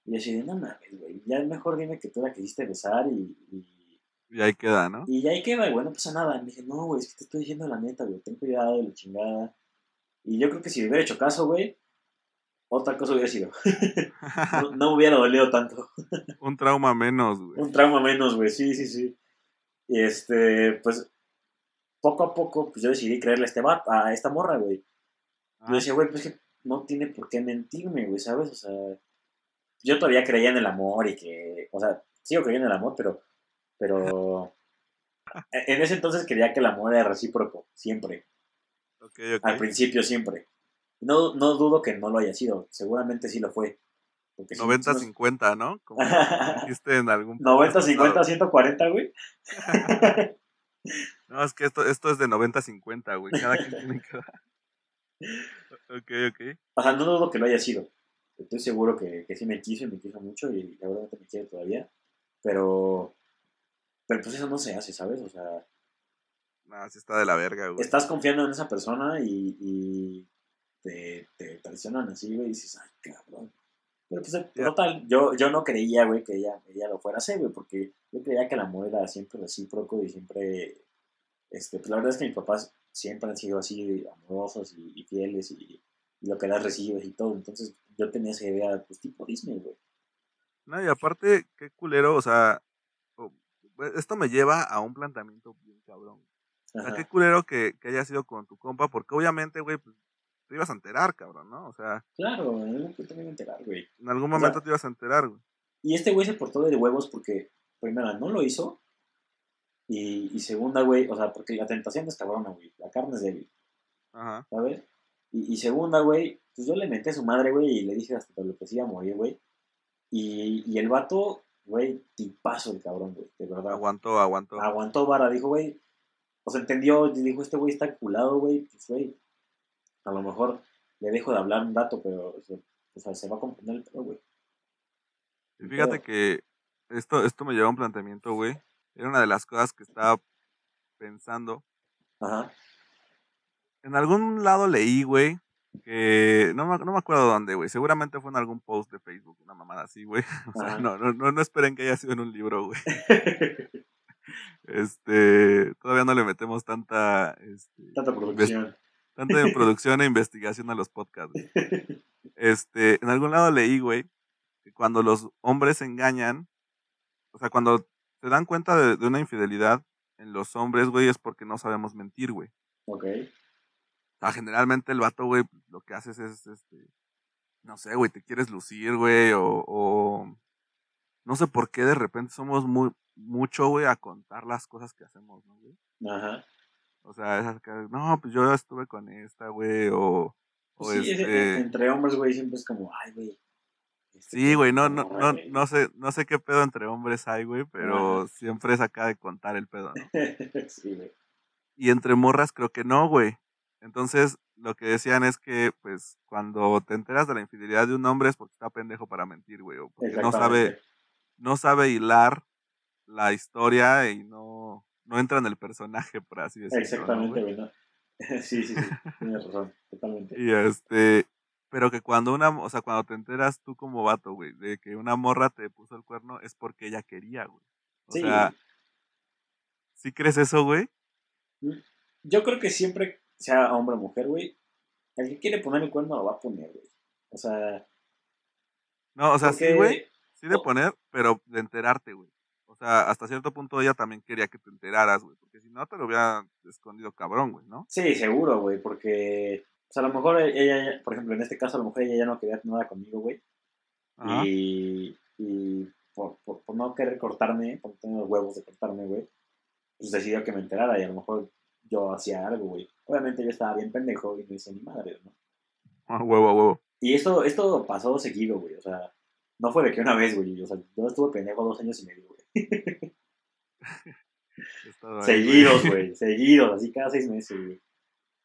Y yo así de, no mames, güey, ya mejor dime que tú la quisiste besar y, y, Y ahí queda, ¿no? y ahí queda, güey, no pasa nada. Me dije, no, güey, es que te estoy diciendo la neta, güey, ten cuidado de la chingada. Y yo creo que si hubiera hecho caso, güey, otra cosa hubiera sido. No, no me hubiera dolido tanto. Un trauma menos, güey. Un trauma menos, güey, sí, sí, sí. Y este, pues, poco a poco, pues yo decidí creerle a, este vato- a esta morra, güey. Yo Ah, decía, güey, pues que no tiene por qué mentirme, güey, ¿sabes? O sea, yo todavía creía en el amor y que, o sea, sigo creyendo en el amor, pero, pero e, en ese entonces creía que el amor era recíproco, siempre. Ok, Al ok. principio siempre. No, no dudo que no lo haya sido, seguramente sí lo fue. Porque sí- 90-50, ¿no? Como dijiste en algún sí nos- 90, podcast 50, pasado. 140, güey. No, es que esto, esto es de 90-50, güey. Cada quien tiene que dar. Ok, ok. O sea, no dudo que lo haya sido. Estoy seguro que, que sí me quiso y me quiso mucho y seguramente me quiere todavía. Pero, pero pues eso no se hace, ¿sabes? O sea, No, sí está de la verga, güey. estás confiando en esa persona y, y te, te traicionan así, güey, y dices, ay, cabrón. Pero pues, Ya. total, yo, yo no creía, güey, que ella, ella lo fuera a hacer, güey, porque yo creía que el amor era siempre recíproco y siempre, este, pues la verdad es que mis papás siempre han sido así amorosos y, y fieles y, y lo que das recibes y todo, entonces yo tenía esa idea, pues tipo Disney, güey. No, y aparte, qué culero, o sea, o- esto me lleva a un planteamiento bien cabrón. O sea, qué culero que, que haya sido con tu compa, porque obviamente, güey, pues te ibas a enterar, cabrón, ¿no? O sea, Claro, punto me iba a enterar, güey. en algún O sea, momento te ibas a enterar, güey. Y este güey se portó de huevos porque, primera, no lo hizo. Y, y segunda, güey, o sea, porque la tentación es cabrona, güey. La carne es débil, Ajá. ¿sabes? Y, y segunda, güey, pues yo le menté a su madre, güey, y le dije hasta lo que se iba a morir, güey. Y, y el vato, güey, tipazo el cabrón, güey, de verdad. Aguantó, aguantó. Aguantó vara, dijo, güey. O sea, entendió, dijo, este güey está culado, güey, pues, güey. A lo mejor le dejo de hablar un rato, pero, o sea, se va a comprender el pedo, güey. Y fíjate que esto, esto me lleva a un planteamiento, güey. Era una de las cosas que estaba pensando. Ajá, En algún lado leí, güey, que no me, no me acuerdo dónde, güey. Seguramente fue en algún post de Facebook, una mamada así, güey. O sea, no, no, no esperen que haya sido en un libro, güey. Este, todavía no le metemos tanta, este, Tanta producción. Tanta producción e investigación a los podcasts, güey. Este, en algún lado leí, güey, que cuando los hombres engañan, o sea, cuando se dan cuenta de, de una infidelidad en los hombres, güey, es porque no sabemos mentir, güey. Ok. O sea, generalmente el vato, güey, lo que haces es, este, no sé, güey, te quieres lucir, güey, o, o no sé por qué de repente somos muy, mucho, güey, a contar las cosas que hacemos, ¿no, güey? Ajá. O sea, es acá, no, pues yo estuve con esta, güey, o, o Pues sí, es- este... entre hombres, güey, siempre es como, ay, güey. este, Sí, güey, no, no, no, güey". no sé, no sé qué pedo entre hombres hay, güey, pero siempre es acá de contar el pedo, ¿no? sí, güey. Y entre morras creo que no, güey. Entonces, lo que decían es que, pues, cuando te enteras de la infidelidad de un hombre es porque está pendejo para mentir, güey, o porque no sabe, no sabe hilar la historia y no, no entra en el personaje, por así decirlo. ¿no, Exactamente. ¿no? sí, sí, sí. Tienes razón, totalmente. Y este, pero que cuando una, o sea, cuando te enteras tú como vato, güey, de que una morra te puso el cuerno es porque ella quería, güey. O Sí. sea, ¿sí crees eso, güey? Yo creo que siempre, sea hombre o mujer, güey, el que quiere poner el cuerno lo va a poner, güey. O sea, No, o sea, sí, güey, sí de poner, pero de enterarte, güey. Sea, hasta cierto punto ella también quería que te enteraras, güey, porque si no te lo hubiera escondido cabrón, güey, ¿no? Sí, seguro, güey, porque, o sea, a lo mejor ella, por ejemplo, en este caso, a lo mejor ella ya no quería nada conmigo, güey. Y, y por, por, por no querer cortarme, por tener los huevos de cortarme, güey, pues decidió que me enterara y a lo mejor yo hacía algo, güey. Obviamente yo estaba bien pendejo y no hice ni madre, ¿no? Ah, huevo, a huevo. Y esto, esto pasó seguido, güey, o sea, no fue de que una vez, güey, o sea, yo estuve pendejo dos años y medio, Seguidos, güey, seguidos, así cada seis meses, güey.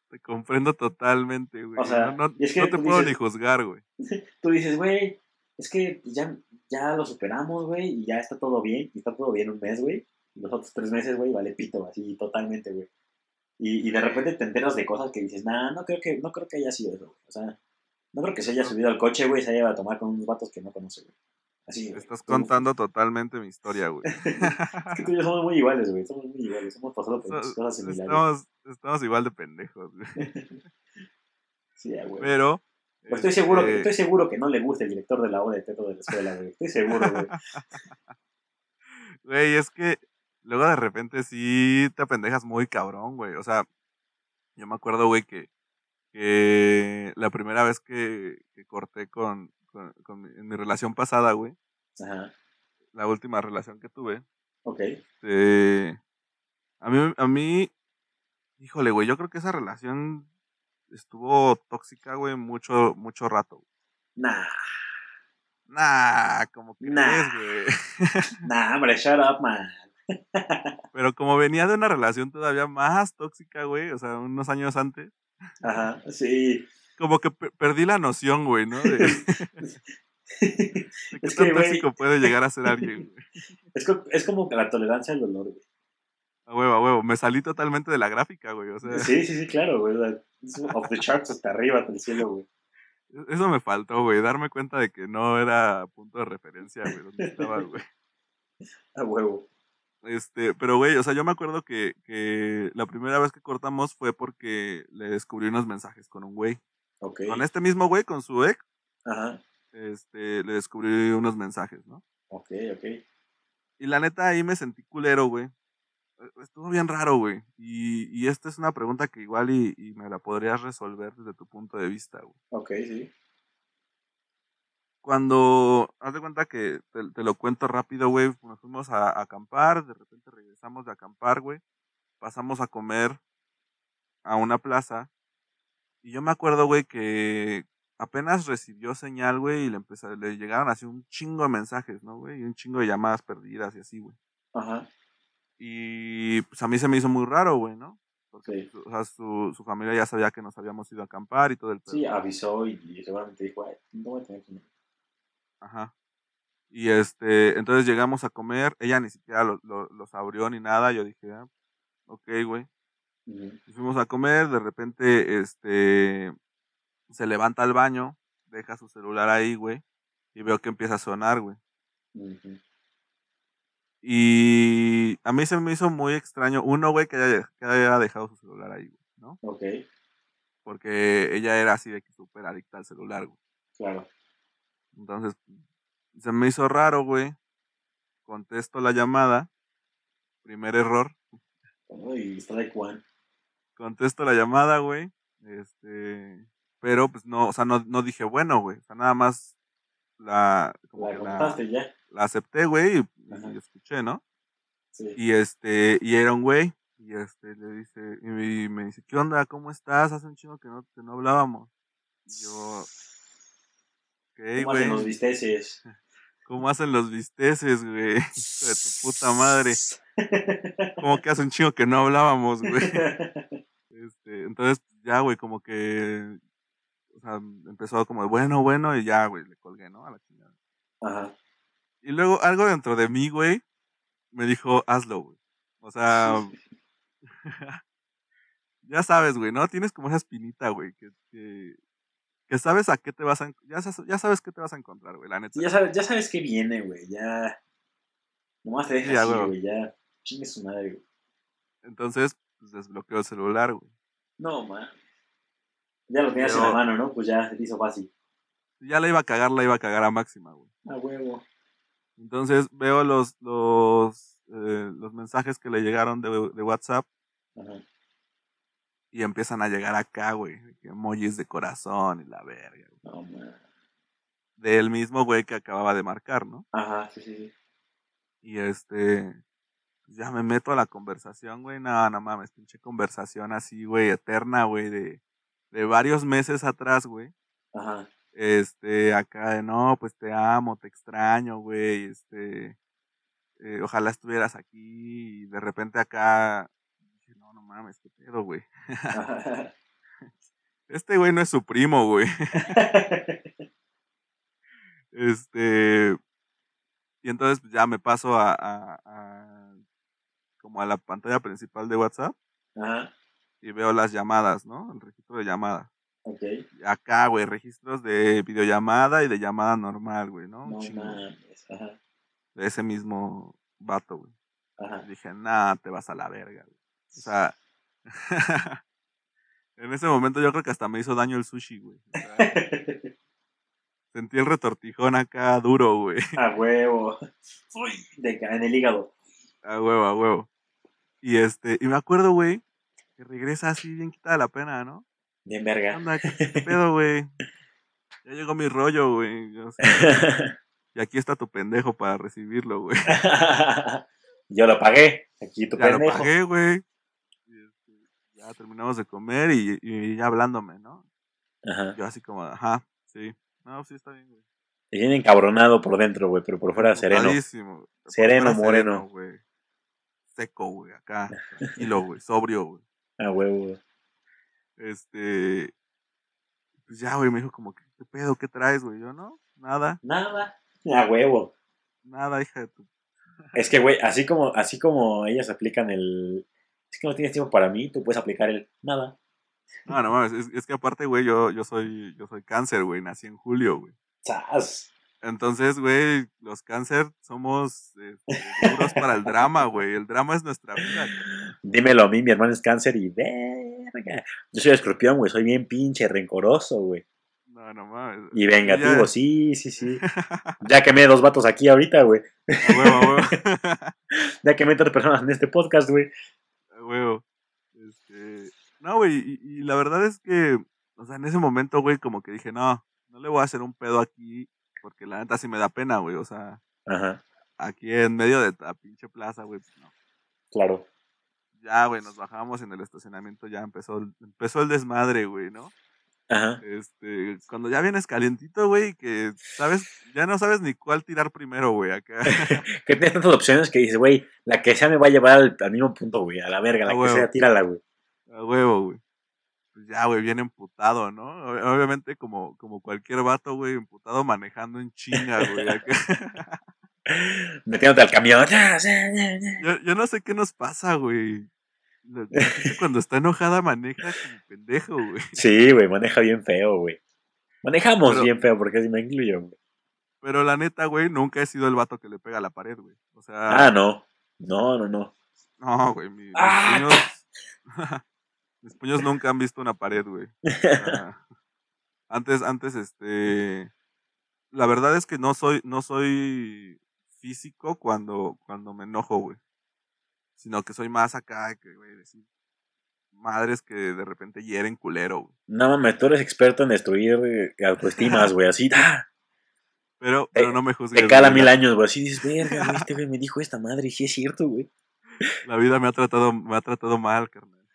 Te comprendo totalmente, güey. O sea, no, no, y es que no te puedo dices- ni juzgar, güey. Tú dices, güey, es que pues, ya, ya lo superamos, güey, y ya está todo bien, y está todo bien un mes, güey. Y los otros tres meses, güey, vale pito, así, totalmente, güey. Y, y de repente te enteras de cosas que dices, nah, no creo que, no creo que haya sido eso, güey. O sea, no creo que se haya subido al coche, güey, y se haya ido a tomar con unos vatos que no conoce, güey. Así, güey. Estás contando totalmente mi historia, güey. Es que tú y yo somos muy iguales, güey, somos muy iguales, hemos pasado por muchas cosas similares. estamos, estamos igual de pendejos, güey. Sí, ya, güey. Pero. Pues estoy seguro, que, este, estoy seguro que no le gusta el director de la obra de teatro de la escuela, güey. Estoy seguro, güey. Güey, es que luego de repente sí te apendejas muy cabrón, güey. O sea, yo me acuerdo, güey, que, que la primera vez que, que corté con, con, con mi- en mi relación pasada, güey, Ajá. la última relación que tuve, Ok. este, a mí, a mí, híjole, güey, yo creo que esa relación estuvo tóxica, güey, mucho, mucho rato. Nah, Nah, como que Nah. es, güey. nah, hombre, shut up, man. Pero como venía de una relación todavía más tóxica, güey, o sea, unos años antes, Ajá, sí. Como que pe- perdí la noción, güey, ¿no? De, de qué Es tan que, güey, tóxico puede llegar a ser alguien, güey. es, co- es como que la tolerancia al dolor, güey. A huevo, a huevo. Me salí totalmente de la gráfica, güey. O sea, Sí, sí, sí, claro, güey. es Off the charts hasta arriba, hasta el cielo, güey. eso me faltó, güey. Darme cuenta de que no era punto de referencia, güey, donde estaba, güey. A huevo. Este, pero, güey, o sea, yo me acuerdo que, que la primera vez que cortamos fue porque le descubrí unos mensajes con un güey. Con este mismo güey, con su ex, Ajá. este, le descubrí unos mensajes, ¿no? Ok, ok. Y la neta ahí me sentí culero, güey. Eh, Estuvo bien raro, güey. Y, y esta es una pregunta que igual y, y me la podrías resolver desde tu punto de vista, güey. Ok, sí. Cuando, haz de cuenta que te, te lo cuento rápido, güey, nos fuimos a, a acampar, de repente regresamos de acampar, güey, pasamos a comer a una plaza, y yo me acuerdo, güey, que apenas recibió señal, güey, y le empezó, le llegaron así un chingo de mensajes, ¿no, güey? Y un chingo de llamadas perdidas y así, güey. Ajá. Y pues a mí se me hizo muy raro, güey, ¿no? Porque Sí. o sea, su, su familia ya sabía que nos habíamos ido a acampar y todo el. Sí, avisó y, y seguramente dijo, ay, no voy a tener que... Ajá. Y este, entonces llegamos a comer, ella ni siquiera lo- lo- los abrió ni nada, yo dije, ah, ok, güey. Y Fuimos a comer, de repente, este, se levanta al baño, deja su celular ahí, güey, y veo que empieza a sonar, güey. Y a mí se me hizo muy extraño, uno, güey, que haya, que haya dejado su celular ahí, güey, ¿no? Ok, Porque ella era así de que súper adicta al celular, güey. claro. Entonces, se me hizo raro, güey. Contesto la llamada. Primer error. Y está like one. Contesto la llamada, güey. Este. Pero, pues no, o sea, no, no dije bueno, güey. O sea, nada más la. Como La contaste ya. la acepté, güey, y, y escuché, ¿no? Sí. Y este, y era un güey. Y este, le dice, y me dice, ¿qué onda? ¿Cómo estás? Hace un chingo que no, que no hablábamos. Y yo, ok, ¿Cómo hacen los güey. ¿Cómo hacen los bisteces, güey? De tu puta madre. Como que hace un chingo que no hablábamos, güey. Este, entonces, ya, güey, como que. O sea, empezó como de bueno, bueno, y ya, güey, le colgué, ¿no? A la chingada. Ajá. Y luego algo dentro de mí, güey, me dijo, hazlo, güey. O sea. ya sabes, güey, ¿no? Tienes como esa espinita, güey, que, que, que sabes a qué te vas a. Ya, sa- ya sabes qué te vas a encontrar, güey, la neta. Ya sabes, ya sabes que viene, güey. Ya. Nomás te Sí, deja a así, güey. Ya. Chingue su madre, güey. Entonces, pues desbloqueó el celular, güey. No, man. Ya lo tenías en la mano, ¿no? Pues ya se te hizo fácil. Ya la iba a cagar, la iba a cagar a máxima, güey. A huevo. Entonces veo los, los, eh, los mensajes que le llegaron de, de WhatsApp Ajá. Y empiezan a llegar acá, güey. que Emojis de corazón y la verga. güey. No, man. Del mismo güey que acababa de marcar, ¿no? Ajá, sí, sí, sí. Y este, ya me meto a la conversación, güey. No, no mames, pinche conversación así, güey, eterna, güey, de, de varios meses atrás, güey. Ajá. Este, acá de no, pues te amo, te extraño, güey. Este, eh, ojalá estuvieras aquí. Y de repente acá mames, qué pedo, güey. Este güey no es su primo, güey. Este, y entonces pues, ya me paso a, a, a- como a la pantalla principal de WhatsApp Ajá. y veo las llamadas, ¿no? El registro de llamadas. Ok. Y Acá, güey, registros de videollamada y de llamada normal, güey, ¿no? No mames. Ajá. de ese mismo vato, güey. Ajá. Dije, nah, te vas a la verga, güey. O sea, en ese momento yo creo que hasta me hizo daño el sushi, güey. O sea, sentí el retortijón acá duro, güey. A huevo. Uy, de en el hígado. A huevo, a huevo. Y este, y me acuerdo, güey, que regresa así bien quitada la pena, ¿no? Bien ¿Qué verga. onda? ¿Qué, qué pedo, güey? Ya llegó mi rollo, güey. O sea, Y aquí está tu pendejo para recibirlo, güey. Yo lo pagué. Aquí tu Ya lo pendejo. pagué, güey. Ya terminamos de comer y, y ya hablándome, ¿no? Ajá. Yo así como, ajá, sí. No, sí está bien, güey. Y viene encabronado por dentro, güey, pero por fuera sereno. Por Sereno, fuera moreno. güey. Seco, güey, acá. Tranquilo, güey. Sobrio, güey. Ah, huevo. Este. Pues ya, güey, me dijo como, que, ¿qué pedo? ¿Qué traes, güey? Yo, no, nada, Nada. A huevo. nada, hija de tu. Es que, güey, así como, así como ellas aplican el. Es que no tienes tiempo para mí, tú puedes aplicar el nada. No, no mames, es, es que aparte, güey, yo, yo soy, yo soy cáncer, güey, nací en julio, güey. ¡Sas! Entonces, güey, los cáncer somos este, duros para el drama, güey. El drama es nuestra vida. Dímelo a mí, mi hermano es cáncer y verga. Yo soy escorpión, güey, soy bien pinche rencoroso, güey. No, no mames. Y vengativo, Ya- sí, sí, sí. Ya quemé dos vatos aquí ahorita, güey. A huevo, a huevo. Ya quemé tres personas en este podcast, güey. Huevo. Este, no, güey, y, y la verdad es que, o sea, en ese momento, güey, como que dije, no, no le voy a hacer un pedo aquí, porque la neta sí me da pena, güey. O sea, Ajá, aquí en medio de la pinche plaza, güey, pues no. claro. Ya, güey, nos bajamos en el estacionamiento, ya empezó, empezó el desmadre, güey, ¿no? Ajá. Este, cuando ya vienes calientito, güey, que sabes, ya no sabes ni cuál tirar primero, güey, acá. Que tienes tantas opciones que dices, güey, la que sea me va a llevar al, al mismo punto, güey. A la verga, la A que huevo. sea, tírala, güey. A huevo, güey. Pues ya, güey, bien emputado, ¿no? Ob- Obviamente como, como cualquier vato, güey, emputado manejando en chinga, güey. acá. Metiéndote al camión. Yo, yo no sé qué nos pasa, güey. La- la gente Cuando está enojada maneja como pendejo, güey. Sí, güey, maneja bien feo, güey. Manejamos Pero- bien feo, porque así me incluyo, güey. Pero la neta, güey, nunca he sido el vato que le pega a la pared, güey. O sea, Ah, no. No, no, no. no, güey, mi- mis Ah, puños... mis puños nunca han visto una pared, güey. O sea, antes, antes, este... La verdad es que no soy, no soy físico cuando, cuando me enojo, güey. Sino que soy más acá, que, güey, decir madres que de repente hieren culero, güey. No mames, tú eres experto en destruir eh, autoestimas, güey. Así, ¡ah! Pero, Te- pero no me juzgues. Te cala güey, mil años, güey. Así dices, verga, güey, este güey me dijo esta madre. Y sí es cierto, güey. La vida me ha tratado, me ha tratado mal, carnal.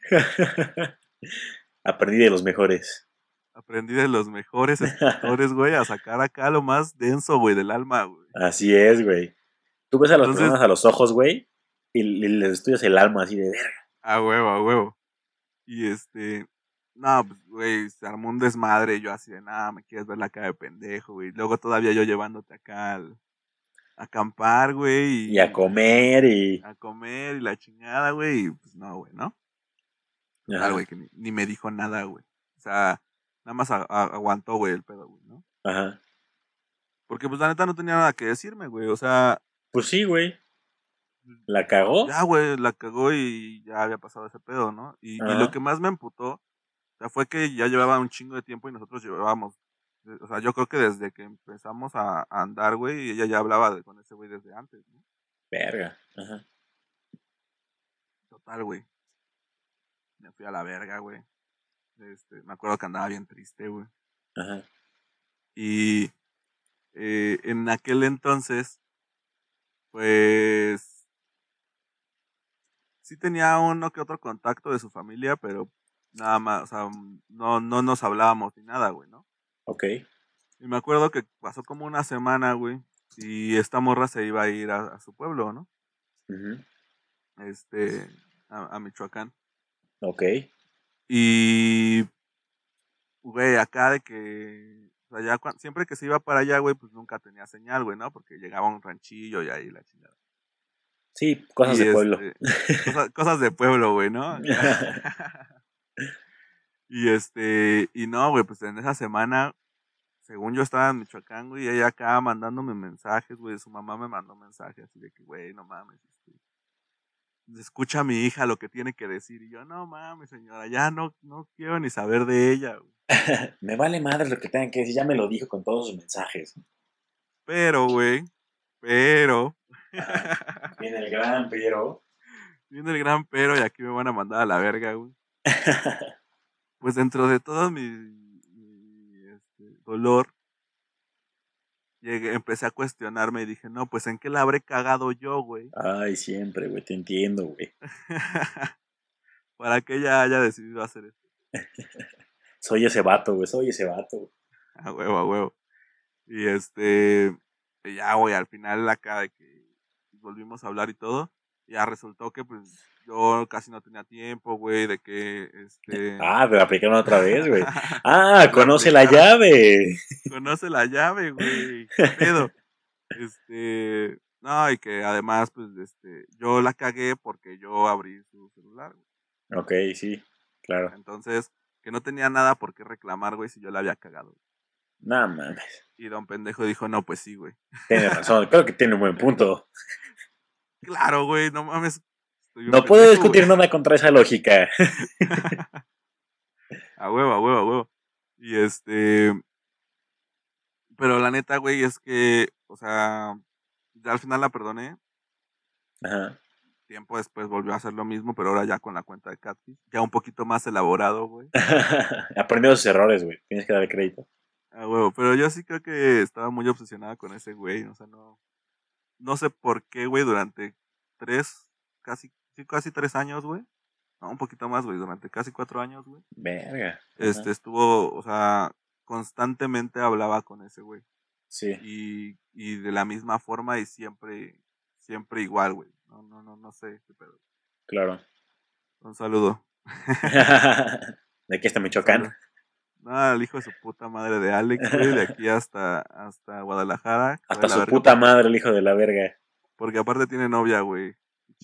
Aprendí de los mejores. Aprendí de los mejores escritores, güey, a sacar acá lo más denso, güey, del alma, güey. Así es, güey. Tú ves a las Entonces- personas a los ojos, güey, y, y les estudias el alma así de verga. A huevo, a huevo. Y este, no, pues, güey, se armó un desmadre. y Yo así de, nada, me quieres ver la cara de pendejo, güey. Luego todavía yo llevándote acá al, a acampar, güey. Y, Y a comer y. A comer y la chingada, güey. Y pues no, güey, ¿no? Ajá. Güey, que ni, ni me dijo nada, güey. O sea, nada más a- a- aguantó, güey, el pedo, güey, ¿no? Ajá. Porque pues la neta no tenía nada que decirme, güey. O sea, Pues sí, güey. ¿La cagó? ya, güey, la cagó y ya había pasado ese pedo, ¿no? Y, lo que más me emputó, o sea, fue que ya llevaba un chingo de tiempo y nosotros llevábamos, eh, o sea, yo creo que desde que empezamos a, a andar, güey, ella ya hablaba de- con ese güey desde antes, ¿no? Verga. Ajá. Total, güey. Me fui a la verga, güey. Este, me acuerdo que andaba bien triste, güey. Ajá. Y eh, en aquel entonces, pues, sí tenía uno que otro contacto de su familia, pero nada más, o sea, no, no nos hablábamos ni nada, güey, ¿no? Ok. Y me acuerdo que pasó como una semana, güey, y esta morra se iba a ir a, a su pueblo, ¿no? Ujú. Este, a, a Michoacán. Ok. Y, güey, acá de que, o sea, ya siempre que se iba para allá, güey, pues nunca tenía señal, güey, ¿no? Porque llegaba un ranchillo y ahí la chingada. Sí, cosas de pueblo. este, cosas, cosas de pueblo, güey, ¿no? y este, y no, güey, pues en esa semana, según yo estaba en Michoacán, güey, y ella acá mandándome mensajes, güey, su mamá me mandó mensajes así de que, güey, no mames, este, escucha a mi hija lo que tiene que decir. Y yo, no mames, señora, ya no, no quiero ni saber de ella, güey. me vale madre lo que tengan que decir. Ya me lo dijo con todos sus mensajes. Pero, güey, pero, Viene el gran pero. viene el gran pero y aquí me van a mandar a la verga, güey. Pues dentro de todo mi, mi, este, dolor, llegué, empecé a cuestionarme y dije, no, pues ¿en qué la habré cagado yo, güey? Ay, siempre, güey, te entiendo, güey. Para que ella haya decidido hacer esto. Soy ese vato, güey, soy ese vato. güey. A huevo, a huevo. Y este, ya, güey, al final acá de que volvimos a hablar y todo, ya resultó que pues yo casi no tenía tiempo, güey, de que este... Ah, pero aplicaron otra vez, güey. Ah, conoce la llave. conoce la llave, güey. ¿Qué pedo? Este, no, y que además, pues, este, yo la cagué porque yo abrí su celular, güey. Ok, sí, claro. Entonces, que no tenía nada por qué reclamar, güey, si yo la había cagado. No mames. Y don pendejo dijo, no, pues sí, güey. Tiene razón, creo que tiene un buen punto. Claro, güey, no mames. No puedo pendejo, discutir güey. nada contra esa lógica. A huevo, a huevo, a huevo. Y este. Pero la neta, güey, es que, o sea, ya al final la perdoné. Ajá. Tiempo después volvió a hacer lo mismo, pero ahora ya con la cuenta de Catfish. Ya un poquito más elaborado, güey. Aprendió sus errores, güey. Tienes que darle crédito. A huevo. Pero yo sí creo que estaba muy obsesionada con ese güey. O sea, no. No sé por qué, güey, durante tres, casi, sí, casi tres años, güey. No, un poquito más, güey, durante casi cuatro años, güey. Verga. Ajá. Este estuvo, o sea, constantemente hablaba con ese güey. Sí. y, y de la misma forma y siempre, siempre igual, güey. No, no, no, no sé qué pedo. Claro. Un saludo. de aquí está Michoacán. No, el hijo de su puta madre de Alex, güey, de aquí hasta, hasta Guadalajara. Hasta su verga, puta madre, el hijo de la verga. Porque aparte tiene novia, güey.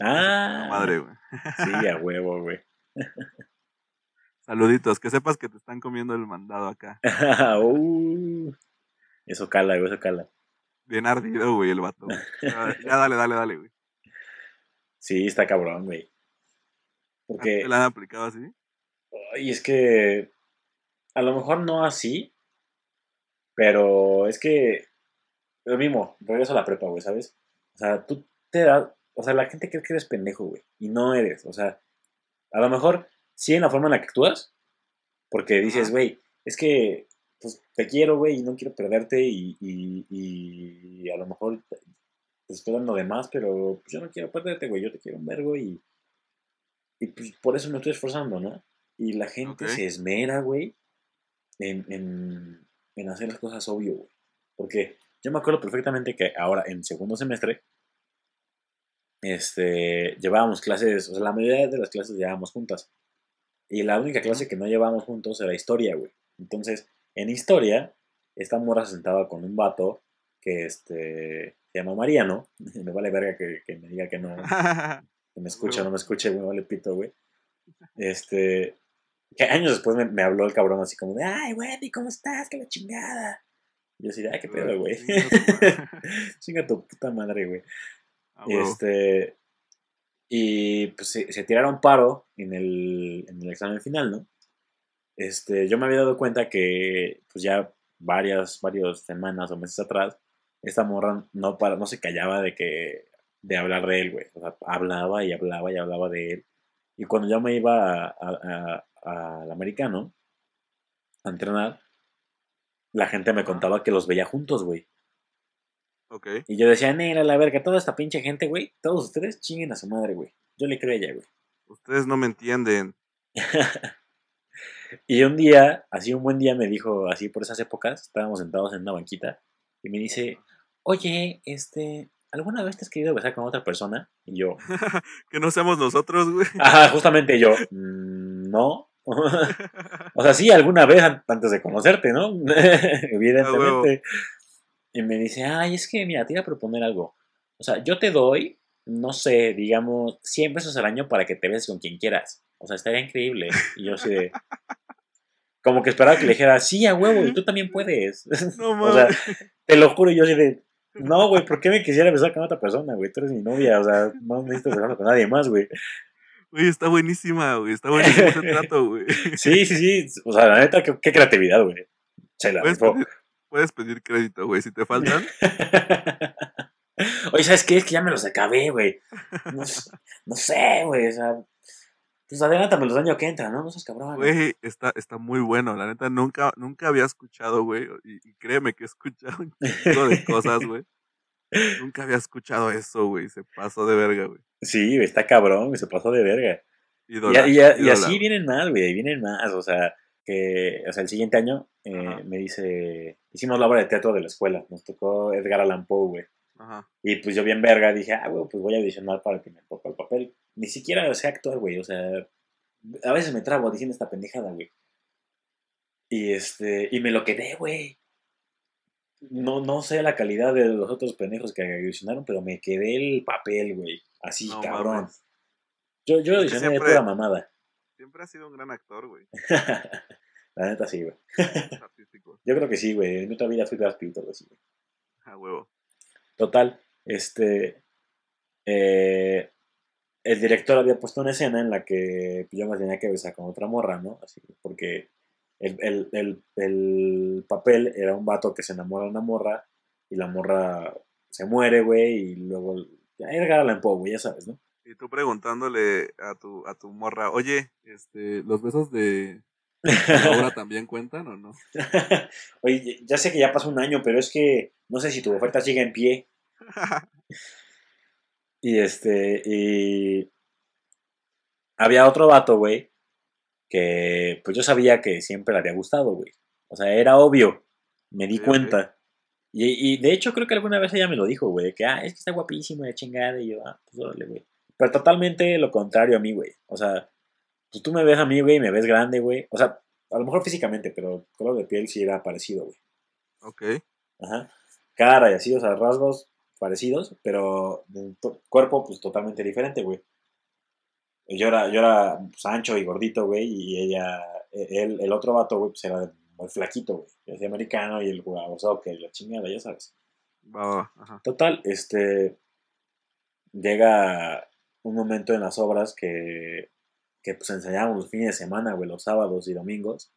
Ah. Madre, güey. Sí, a huevo, güey. Saluditos, que sepas que te están comiendo el mandado acá. Uh, eso cala, güey, eso cala. Bien ardido, güey, el vato. güey. Ya, ya dale, dale, dale, güey. Sí, está cabrón, güey. ¿A ti Porque, ¿Te la han aplicado así? ay, es que, a lo mejor no así, pero es que, lo mismo, regreso a la prepa, güey, ¿sabes? O sea, tú te das, o sea, la gente cree que eres pendejo, güey, y no eres, o sea, a lo mejor sí en la forma en la que actúas, porque dices, güey, es que, pues, te quiero, güey, y no quiero perderte, y, y, y a lo mejor te estoy dando de más, pero pues, yo no quiero perderte, güey, yo te quiero un vergo, y, y pues por eso me estoy esforzando, ¿no? Y la gente se esmera, güey, en, en, en hacer las cosas obvio, güey. Porque yo me acuerdo perfectamente que ahora, en segundo semestre, este, llevábamos clases, o sea, la mayoría de las clases llevábamos juntas. Y la única clase que no llevábamos juntos era historia, güey. Entonces, en historia, esta morra se sentaba con un vato que este, se llama Mariano. me vale verga que, que me diga que no, que me escuche o no me escuche, güey, vale pito, güey. Este, que años después me, me habló el cabrón así como de, ay, güey, ¿cómo estás? Que la chingada. Y yo así, ay, qué pedo, güey. Chinga tu puta madre, güey. Huevo. Este, y pues se, se tiraron paro en el, en el examen final, ¿no? Este, yo me había dado cuenta que, pues ya varias, varias semanas o meses atrás, esta morra no, para, no se callaba de que, de hablar de él, güey. O sea, hablaba y hablaba y hablaba de él. Y cuando yo me iba a- a- a- al americano a entrenar, la gente me contaba que los veía juntos, güey. Ok. Y yo decía, Nela, la verga, toda esta pinche gente, güey, todos ustedes chinguen a su madre, güey. Yo le creo a ella, güey. Ustedes no me entienden. Y un día, así un buen día me dijo, así por esas épocas, estábamos sentados en una banquita, y me dice, oye, este, ¿alguna vez te has querido besar con otra persona? Y yo, que no seamos nosotros, güey. ajá, justamente yo, "Mm, no. o sea, sí, alguna vez an- antes de conocerte, ¿no? Evidentemente. Y me dice, ay, es que, mira, te iba a proponer algo. O sea, yo te doy, no sé, digamos, 100 pesos al año para que te beses con quien quieras. O sea, estaría increíble. Y yo de... Como que esperaba que le dijera, sí, a huevo, y tú también puedes. No o sea, te lo juro, yo así de... No, güey, ¿por qué me quisiera besar con otra persona, güey? Tú eres mi novia, o sea, no necesito besarme con nadie más, güey. Güey, está buenísima, güey. Está buenísimo ese trato, güey. Sí, sí, sí. O sea, la neta, qué, qué creatividad, güey. Se la Puedes pedir, puedes pedir crédito, güey. Si te faltan, Oye, ¿sabes qué? Es que ya me los acabé, güey. No, no sé, güey. O sea, Pues adelántame los años que entran, ¿no? No seas cabrón. Güey, está, está muy bueno. La neta, nunca, nunca había escuchado, güey. Y, y créeme que he escuchado un chingo de cosas, güey. Nunca había escuchado eso, güey. Se pasó de verga, güey. Sí, está cabrón, güey, se pasó de verga. Y, y- y así vienen más, güey, vienen más. O sea, que, o sea, el siguiente año eh, me dice, hicimos la obra de teatro de la escuela, nos tocó Edgar Allan Poe, güey. Ajá. Y pues yo bien verga dije, ah, güey, pues voy a audicionar para que me toque el papel. Ni siquiera sé actuar, güey, o sea, a veces me trabo diciendo esta pendejada, güey. Y este, y me lo quedé, güey. No, no sé la calidad de los otros pendejos que audicionaron, pero me quedé el papel, güey. Así, No cabrón. mames. Yo, yo audicioné de siempre- pura mamada. Siempre ha sido un gran actor, güey. la neta sí, güey. Yo creo que sí, güey. En otra vida fui Brad Pitt algo así, güey. A huevo. Total, este. eh, el director había puesto una escena en la que yo me tenía que besar con otra morra, ¿no? Así, porque el, el, el, el papel era un vato que se enamora de una morra y la morra se muere, güey, y luego. Ya Edgar Allan Poe, güey, ya sabes, ¿no? Y tú preguntándole a tu, a tu morra, oye, este, ¿los besos de Laura también cuentan o no? Oye, ya sé que ya pasó un año, pero es que no sé si tu oferta sigue en pie. Y este, y había otro vato, güey, que pues yo sabía que siempre le había gustado, güey. O sea, era obvio, me di cuenta. Y, y de hecho creo que alguna vez ella me lo dijo, güey, que, ah, es que está guapísimo de chingada. Y yo, ah, pues órale, güey. Pero totalmente lo contrario a mí, güey. O sea, pues tú me ves a mí, güey, me ves grande, güey. O sea, a lo mejor físicamente, pero color de piel sí era parecido, güey. ok. Ajá. Cara y así, o sea, rasgos parecidos, pero cuerpo, pues totalmente diferente, güey. Yo era, yo era pues, ancho y gordito, güey, y ella, e- él, el otro vato, güey, pues era muy flaquito, güey. Yo hacía americano y él jugaba soccer, la chingada, ya sabes. Ajá. Total, este. Llega un momento en las obras que, que pues enseñábamos los fines de semana, güey, los sábados y domingos.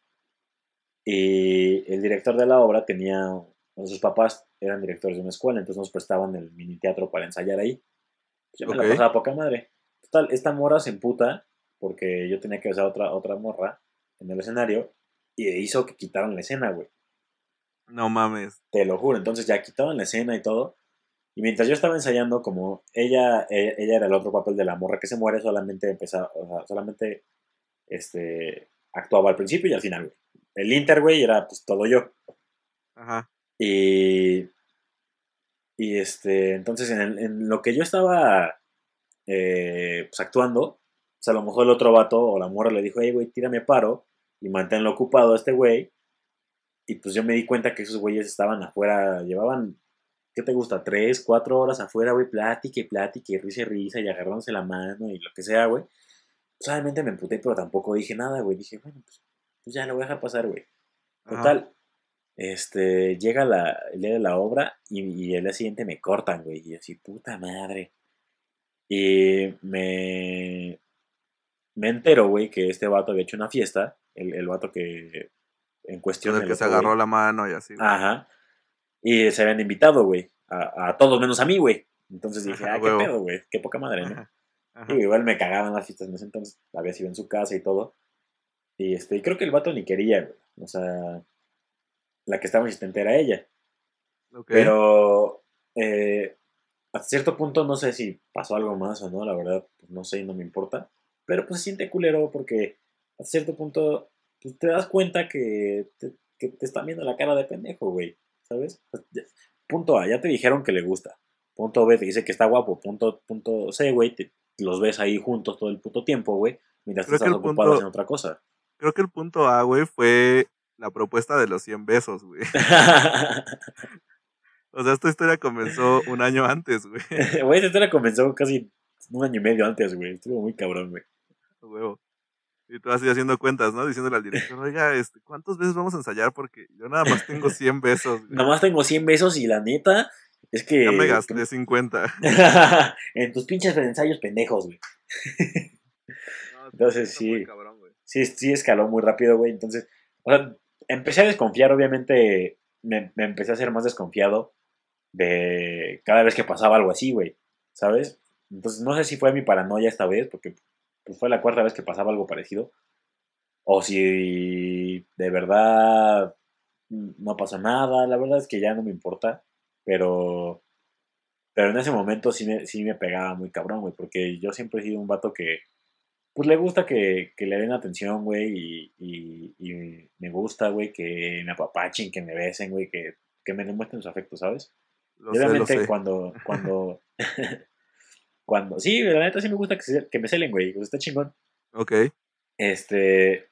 Y el director de la obra tenía. sus papás eran directores de una escuela, entonces nos prestaban el mini teatro para ensayar ahí. Yo me Ok. la pasaba poca madre. Total, esta morra se emputa porque yo tenía que besar a otra, otra morra en el escenario y hizo que quitaran la escena, güey. No mames. Te lo juro. Entonces ya quitaban la escena y todo. Y mientras yo estaba ensayando, como ella, eh, ella era el otro papel de la morra que se muere, solamente empezaba, o sea, solamente este, actuaba al principio y al final, güey. El Inter, güey, era pues todo yo. Ajá. Y, y este, entonces en, el- en lo que yo estaba eh, pues actuando, pues a lo mejor el otro vato o la morra le dijo, hey, güey, tírame paro y manténlo ocupado a este güey. Y pues yo me di cuenta que esos güeyes estaban afuera, llevaban, ¿qué te gusta? Tres, cuatro horas afuera, güey, plática y plática y risa y risa y agarrándose la mano y lo que sea, güey. Pues obviamente me emputé, pero tampoco dije nada, güey. Dije, bueno, pues, pues ya lo voy a dejar pasar, güey. Ajá. Total, este, llega la, el día de la obra y, y el día siguiente me cortan, güey. Y así, puta madre. Y me, me entero, güey, que este vato había hecho una fiesta. El, el vato que en cuestión. Con el que se agarró la mano y así. Ajá. Y se habían invitado, güey. A, a todos menos a mí, güey. Entonces dije, Ajá, ah, qué pedo, güey. Qué poca madre, ¿no? Ajá. Ajá. Y igual me cagaban las fiestas en ese entonces. Había sido en su casa y todo. Y este, y creo que el vato ni quería, güey. O sea, la que estaba insistente era ella. Ok. Pero eh, hasta cierto punto no sé si pasó algo más o no, la verdad, pues no sé y no me importa. Pero pues se siente culero porque hasta cierto punto pues, te das cuenta que te, que te están viendo la cara de pendejo, güey. ¿Sabes? Pues, Punto A, ya te dijeron que le gusta. Punto B, te dice que está guapo. Punto, punto C, güey, te- los ves ahí juntos todo el puto tiempo, güey. Mientras Creo estás ocupado punto- haciendo otra cosa. Creo que el punto A, güey, fue la propuesta de los 100 besos, güey. O sea, esta historia comenzó un año antes, güey. Güey, esta historia comenzó casi un año y medio antes, güey. Estuvo muy cabrón, güey. Huevo. Y tú así haciendo cuentas, ¿no? Diciéndole al director, oiga, este, ¿cuántas veces vamos a ensayar? Porque yo nada más tengo 100 besos. güey. Nomás tengo 100 besos y la neta es que... Ya me gasté 50. en tus pinches ensayos pendejos, güey. No, Entonces, sí. cabrón, güey. Sí, sí escaló muy rápido, güey. Entonces, o sea, empecé a desconfiar, obviamente, me, me empecé a ser más desconfiado de cada vez que pasaba algo así, güey. ¿Sabes? Entonces, no sé si fue mi paranoia esta vez, porque pues fue la cuarta vez que pasaba algo parecido. O si de verdad no pasó nada, la verdad es que ya no me importa. Pero, pero en ese momento sí me, sí me pegaba muy cabrón, güey, porque yo siempre he sido un vato que, pues le gusta que, que le den atención, güey, y, y, y me gusta, güey, que me apapachen, que me besen, güey, que, que me demuestren su afecto, ¿sabes? Lo Y sé, lo obviamente sé. cuando, cuando, cuando, sí, la neta sí me gusta que, se- que me celen, güey, pues está chingón. Ok. Este,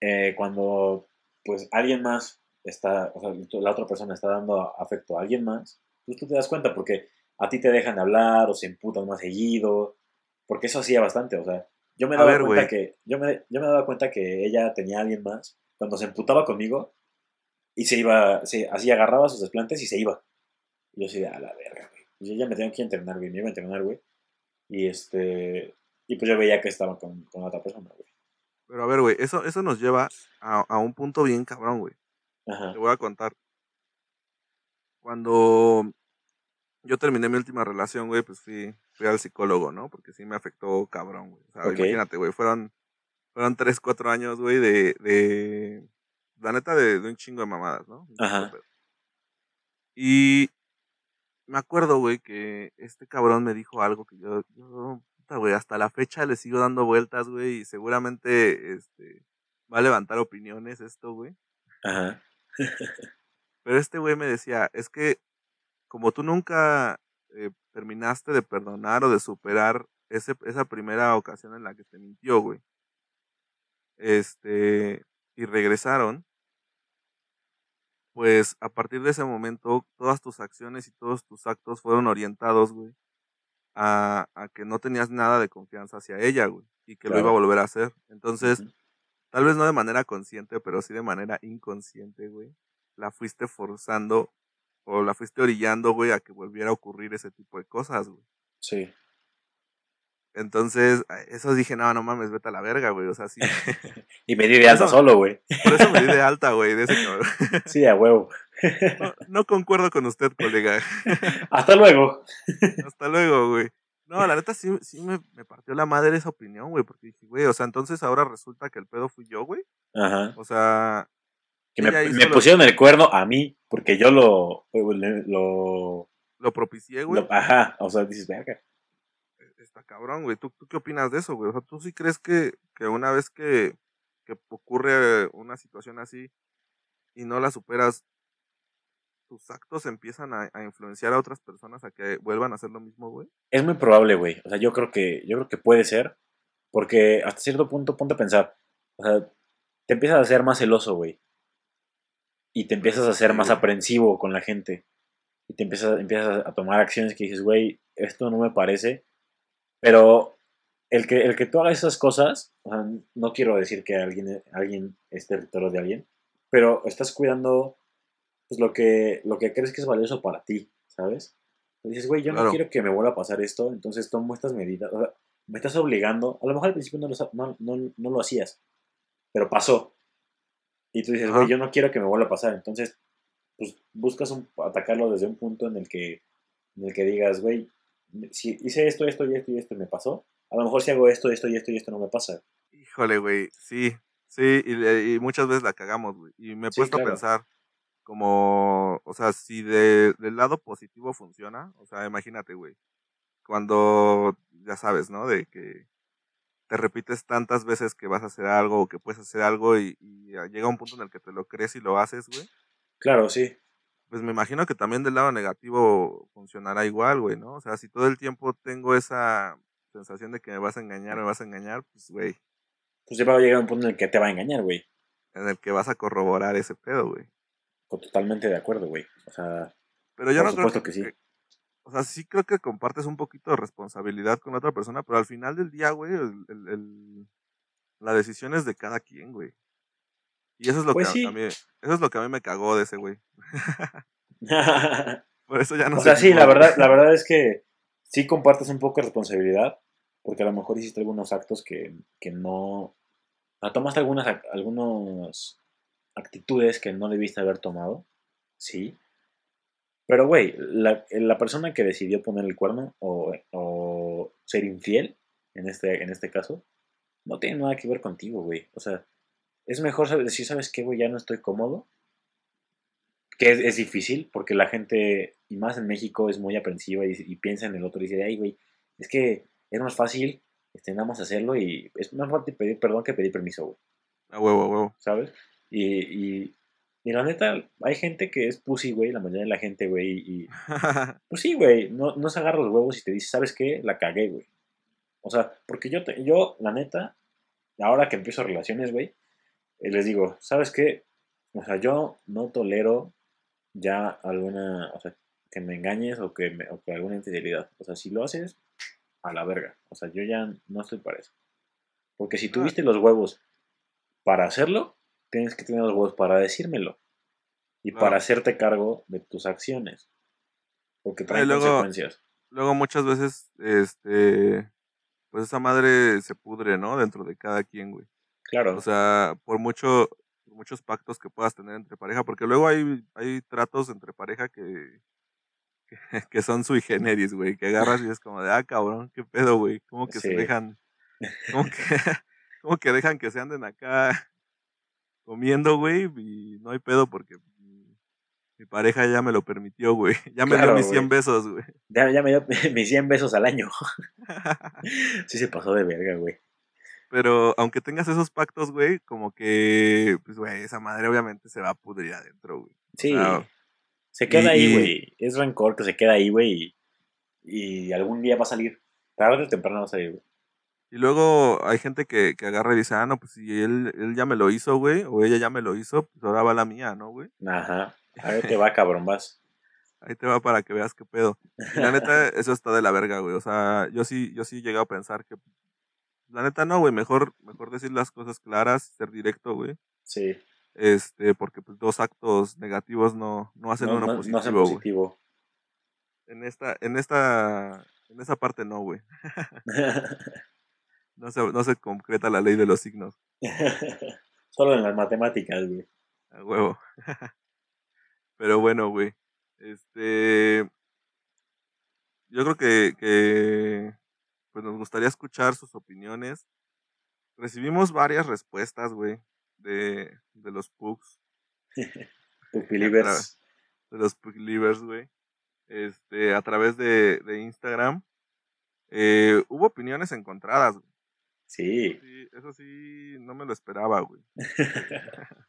eh, cuando, pues, alguien más está, o sea, la otra persona está dando afecto a alguien más, pues tú te das cuenta porque a ti te dejan de hablar o se emputan más seguido, porque eso hacía bastante, o sea, yo me daba ver, cuenta que, yo me, yo me daba cuenta que ella tenía a alguien más, cuando se emputaba conmigo, y se iba, se, así agarraba sus desplantes y se iba. Y yo así de, a la verga, güey. Y yo ya me tengo que entrenar, güey, me iba a entrenar, güey. Y este, y pues yo veía que estaba con, con otra persona, güey. Pero a ver, güey, eso, eso nos lleva a, a un punto bien cabrón, güey. Ajá. Te voy a contar. Cuando yo terminé mi última relación, güey, pues fui, fui al psicólogo, ¿no? Porque sí me afectó cabrón, güey. O sea, imagínate, güey, fueron, fueron tres, cuatro años, güey, de, de, la neta, de, de un chingo de mamadas, ¿no? Ajá. Y me acuerdo, güey, que este cabrón me dijo algo que yo, yo, puta, güey, hasta la fecha le sigo dando vueltas, güey, y seguramente, este, va a levantar opiniones esto, güey. Ajá. Pero este güey me decía, es que como tú nunca eh, terminaste de perdonar o de superar ese, esa primera ocasión en la que te mintió, güey. Este, y regresaron, pues a partir de ese momento todas tus acciones y todos tus actos fueron orientados, güey, a, a que no tenías nada de confianza hacia ella, güey, y que lo iba a volver a hacer. Entonces, tal vez no de manera consciente, pero sí de manera inconsciente, güey, la fuiste forzando o la fuiste orillando, güey, a que volviera a ocurrir ese tipo de cosas, güey. Sí. Entonces, eso dije, no, no mames, vete a la verga, güey. O sea, sí. Y me di de alta solo, güey. Por eso me di de alta, güey, de ese cabrón. Sí, a huevo. No, no concuerdo con usted, colega. Hasta luego. Hasta luego, güey. No, la neta sí, sí me, me partió la madre esa opinión, güey, porque dije, güey, o sea, entonces ahora resulta que el pedo fui yo, güey. Ajá. O sea, Que me, pusieron el cuerno a mí, porque yo lo. lo, lo propicié, güey. lo- ajá. O sea, dices, verga. Está cabrón, güey. ¿Tú, ¿Tú qué opinas de eso, güey? O sea, ¿tú sí crees que, que una vez que, que ocurre una situación así y no la superas, tus actos empiezan a, a influenciar a otras personas a que vuelvan a hacer lo mismo, güey? Es muy probable, güey. O sea, yo creo que, yo creo que puede ser. Porque hasta cierto punto, ponte a pensar. O sea, te empiezas a ser más celoso, güey. Y te empiezas a ser más aprensivo con la gente. Y te empiezas, empiezas a tomar acciones que dices, güey, esto no me parece. Pero el que, el que tú hagas esas cosas, o sea, no quiero decir que alguien, alguien es territorio de alguien, pero estás cuidando pues, lo, que, lo que crees que es valioso para ti, ¿sabes? Dices, güey, yo no Claro. quiero que me vuelva a pasar esto, entonces tomo estas medidas. O sea, me estás obligando. A lo mejor al principio no lo, no, no- no lo hacías, pero pasó. Y tú dices, güey, yo no quiero que me vuelva a pasar. Entonces, pues buscas un- atacarlo desde un punto en el que, en el que digas, güey, si hice esto, esto y esto y esto y me pasó, a lo mejor si hago esto, esto y esto y esto no me pasa. Híjole, güey, sí, sí, y, y muchas veces la cagamos, güey. Y me he Sí, puesto claro. a pensar como, o sea, si de, del lado positivo funciona, o sea, imagínate, güey, cuando, ya sabes, ¿no? De que te repites tantas veces que vas a hacer algo o que puedes hacer algo y, y llega un punto en el que te lo crees y lo haces, güey. Claro, sí. Pues me imagino que también del lado negativo funcionará igual, güey, ¿no? O sea, si todo el tiempo tengo esa sensación de que me vas a engañar, me vas a engañar, pues, güey, Pues ya va a llegar un punto en el que te va a engañar, güey. en el que vas a corroborar ese pedo, güey. Totalmente de acuerdo, güey. O sea, Pero yo Por no creo supuesto que sí. O sea, sí creo que compartes un poquito de responsabilidad con la otra persona, pero al final del día, güey, el, el- el- la decisión es de cada quien, güey. Y eso es lo Pues que a- sí. a, mí, eso es lo que a mí me cagó de ese güey. Por eso ya no o sea, sí, la verdad, la verdad es que sí compartes un poco de responsabilidad, porque a lo mejor hiciste algunos actos que, que no... Sea, tomaste algunas, algunas actitudes que no debiste haber tomado, sí. Pero, güey, la, la persona que decidió poner el cuerno o, o ser infiel, en este, en este caso, no tiene nada que ver contigo, güey. O sea, es mejor decir, ¿sabes qué, güey? Ya no estoy cómodo. Que es, es difícil porque la gente, y más en México, es muy aprensiva y, y piensa en el otro y dice, ay, güey, es que es más fácil, este, nada más hacerlo y es más fácil pedir perdón que pedir permiso, güey. A huevo, a huevo. ¿sabes? Y, y, y la neta, hay gente que es pussy, güey, la mayoría de la gente, güey, y pues sí, güey, no, no se agarra los huevos y te dice, ¿sabes qué? La cagué, güey. O sea, porque yo, te- yo, la neta, ahora que empiezo relaciones, güey, eh, les digo, ¿sabes qué? O sea, yo no tolero ya alguna, o sea, que me engañes o que, me- o que alguna infidelidad. O sea, si lo haces, a la verga. O sea, yo ya no estoy para eso. Porque si tuviste los huevos para hacerlo, tienes que tener los huevos para decírmelo. Y Claro. para hacerte cargo de tus acciones. Porque trae luego- consecuencias. Luego muchas veces, este, pues esa madre se pudre, ¿no? Dentro de cada quien, güey. Claro. O sea, por mucho, por muchos pactos que puedas tener entre pareja, porque luego hay, hay tratos entre pareja que, que, que son sui generis, güey, que agarras y es como de, ah, cabrón, qué pedo, güey, como que se dejan, como que, como que dejan que se anden acá comiendo, güey, y no hay pedo porque mi, pareja ya me lo permitió, güey, ya me Claro, dio mis 100 güey. besos, güey. ya, ya me dio mis 100 besos al año. sí se pasó de verga, güey. Pero aunque tengas esos pactos, güey, como que, pues, güey, esa madre obviamente se va a pudrir adentro, güey. Sí. Se queda y- ahí, güey. Es rencor que se queda ahí, güey. Y, y algún día va a salir. Tarde o temprano va a salir, güey. Y luego hay gente que, que agarra y dice, ah, no, pues si él, él ya me lo hizo, güey, o ella ya me lo hizo, pues ahora va la mía, ¿no, güey? Ajá. A ver te va, cabrón, vas. Ahí te va para que veas qué pedo. Y la neta, eso está de la verga, güey. O sea, yo sí, yo sí llegué a pensar que, la neta no, güey, mejor, mejor decir las cosas claras, ser directo, güey. Sí. Este, porque pues dos actos negativos no, no hacen No, uno no, no positivo, hacen positivo. En esta, en esta, en esa parte no, güey. No se, no se concreta la ley de los signos. Solo en las matemáticas, güey. A huevo. Pero bueno, güey. Este. Yo creo que, que. Pues nos gustaría escuchar sus opiniones. Recibimos varias respuestas, güey. De, de los pugs. Believers. De los Puglivers, güey. Este, a través de, de Instagram. Eh, hubo opiniones encontradas, güey. Sí. Sí, eso sí, no me lo esperaba, güey.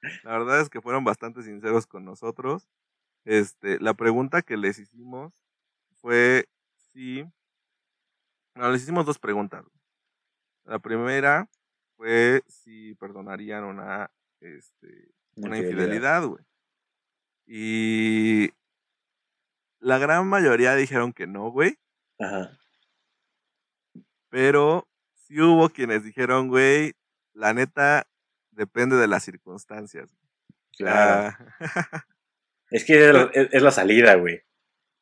La verdad es que fueron bastante sinceros con nosotros. Este, la pregunta que les hicimos fue si. No, les hicimos dos preguntas. La primera fue si perdonarían una, este, una infidelidad, güey. Y la gran mayoría dijeron que no, güey. Ajá. Pero sí hubo quienes dijeron, güey, la neta depende de las circunstancias. Claro. Ah, Es que es, la- es- es la salida, güey.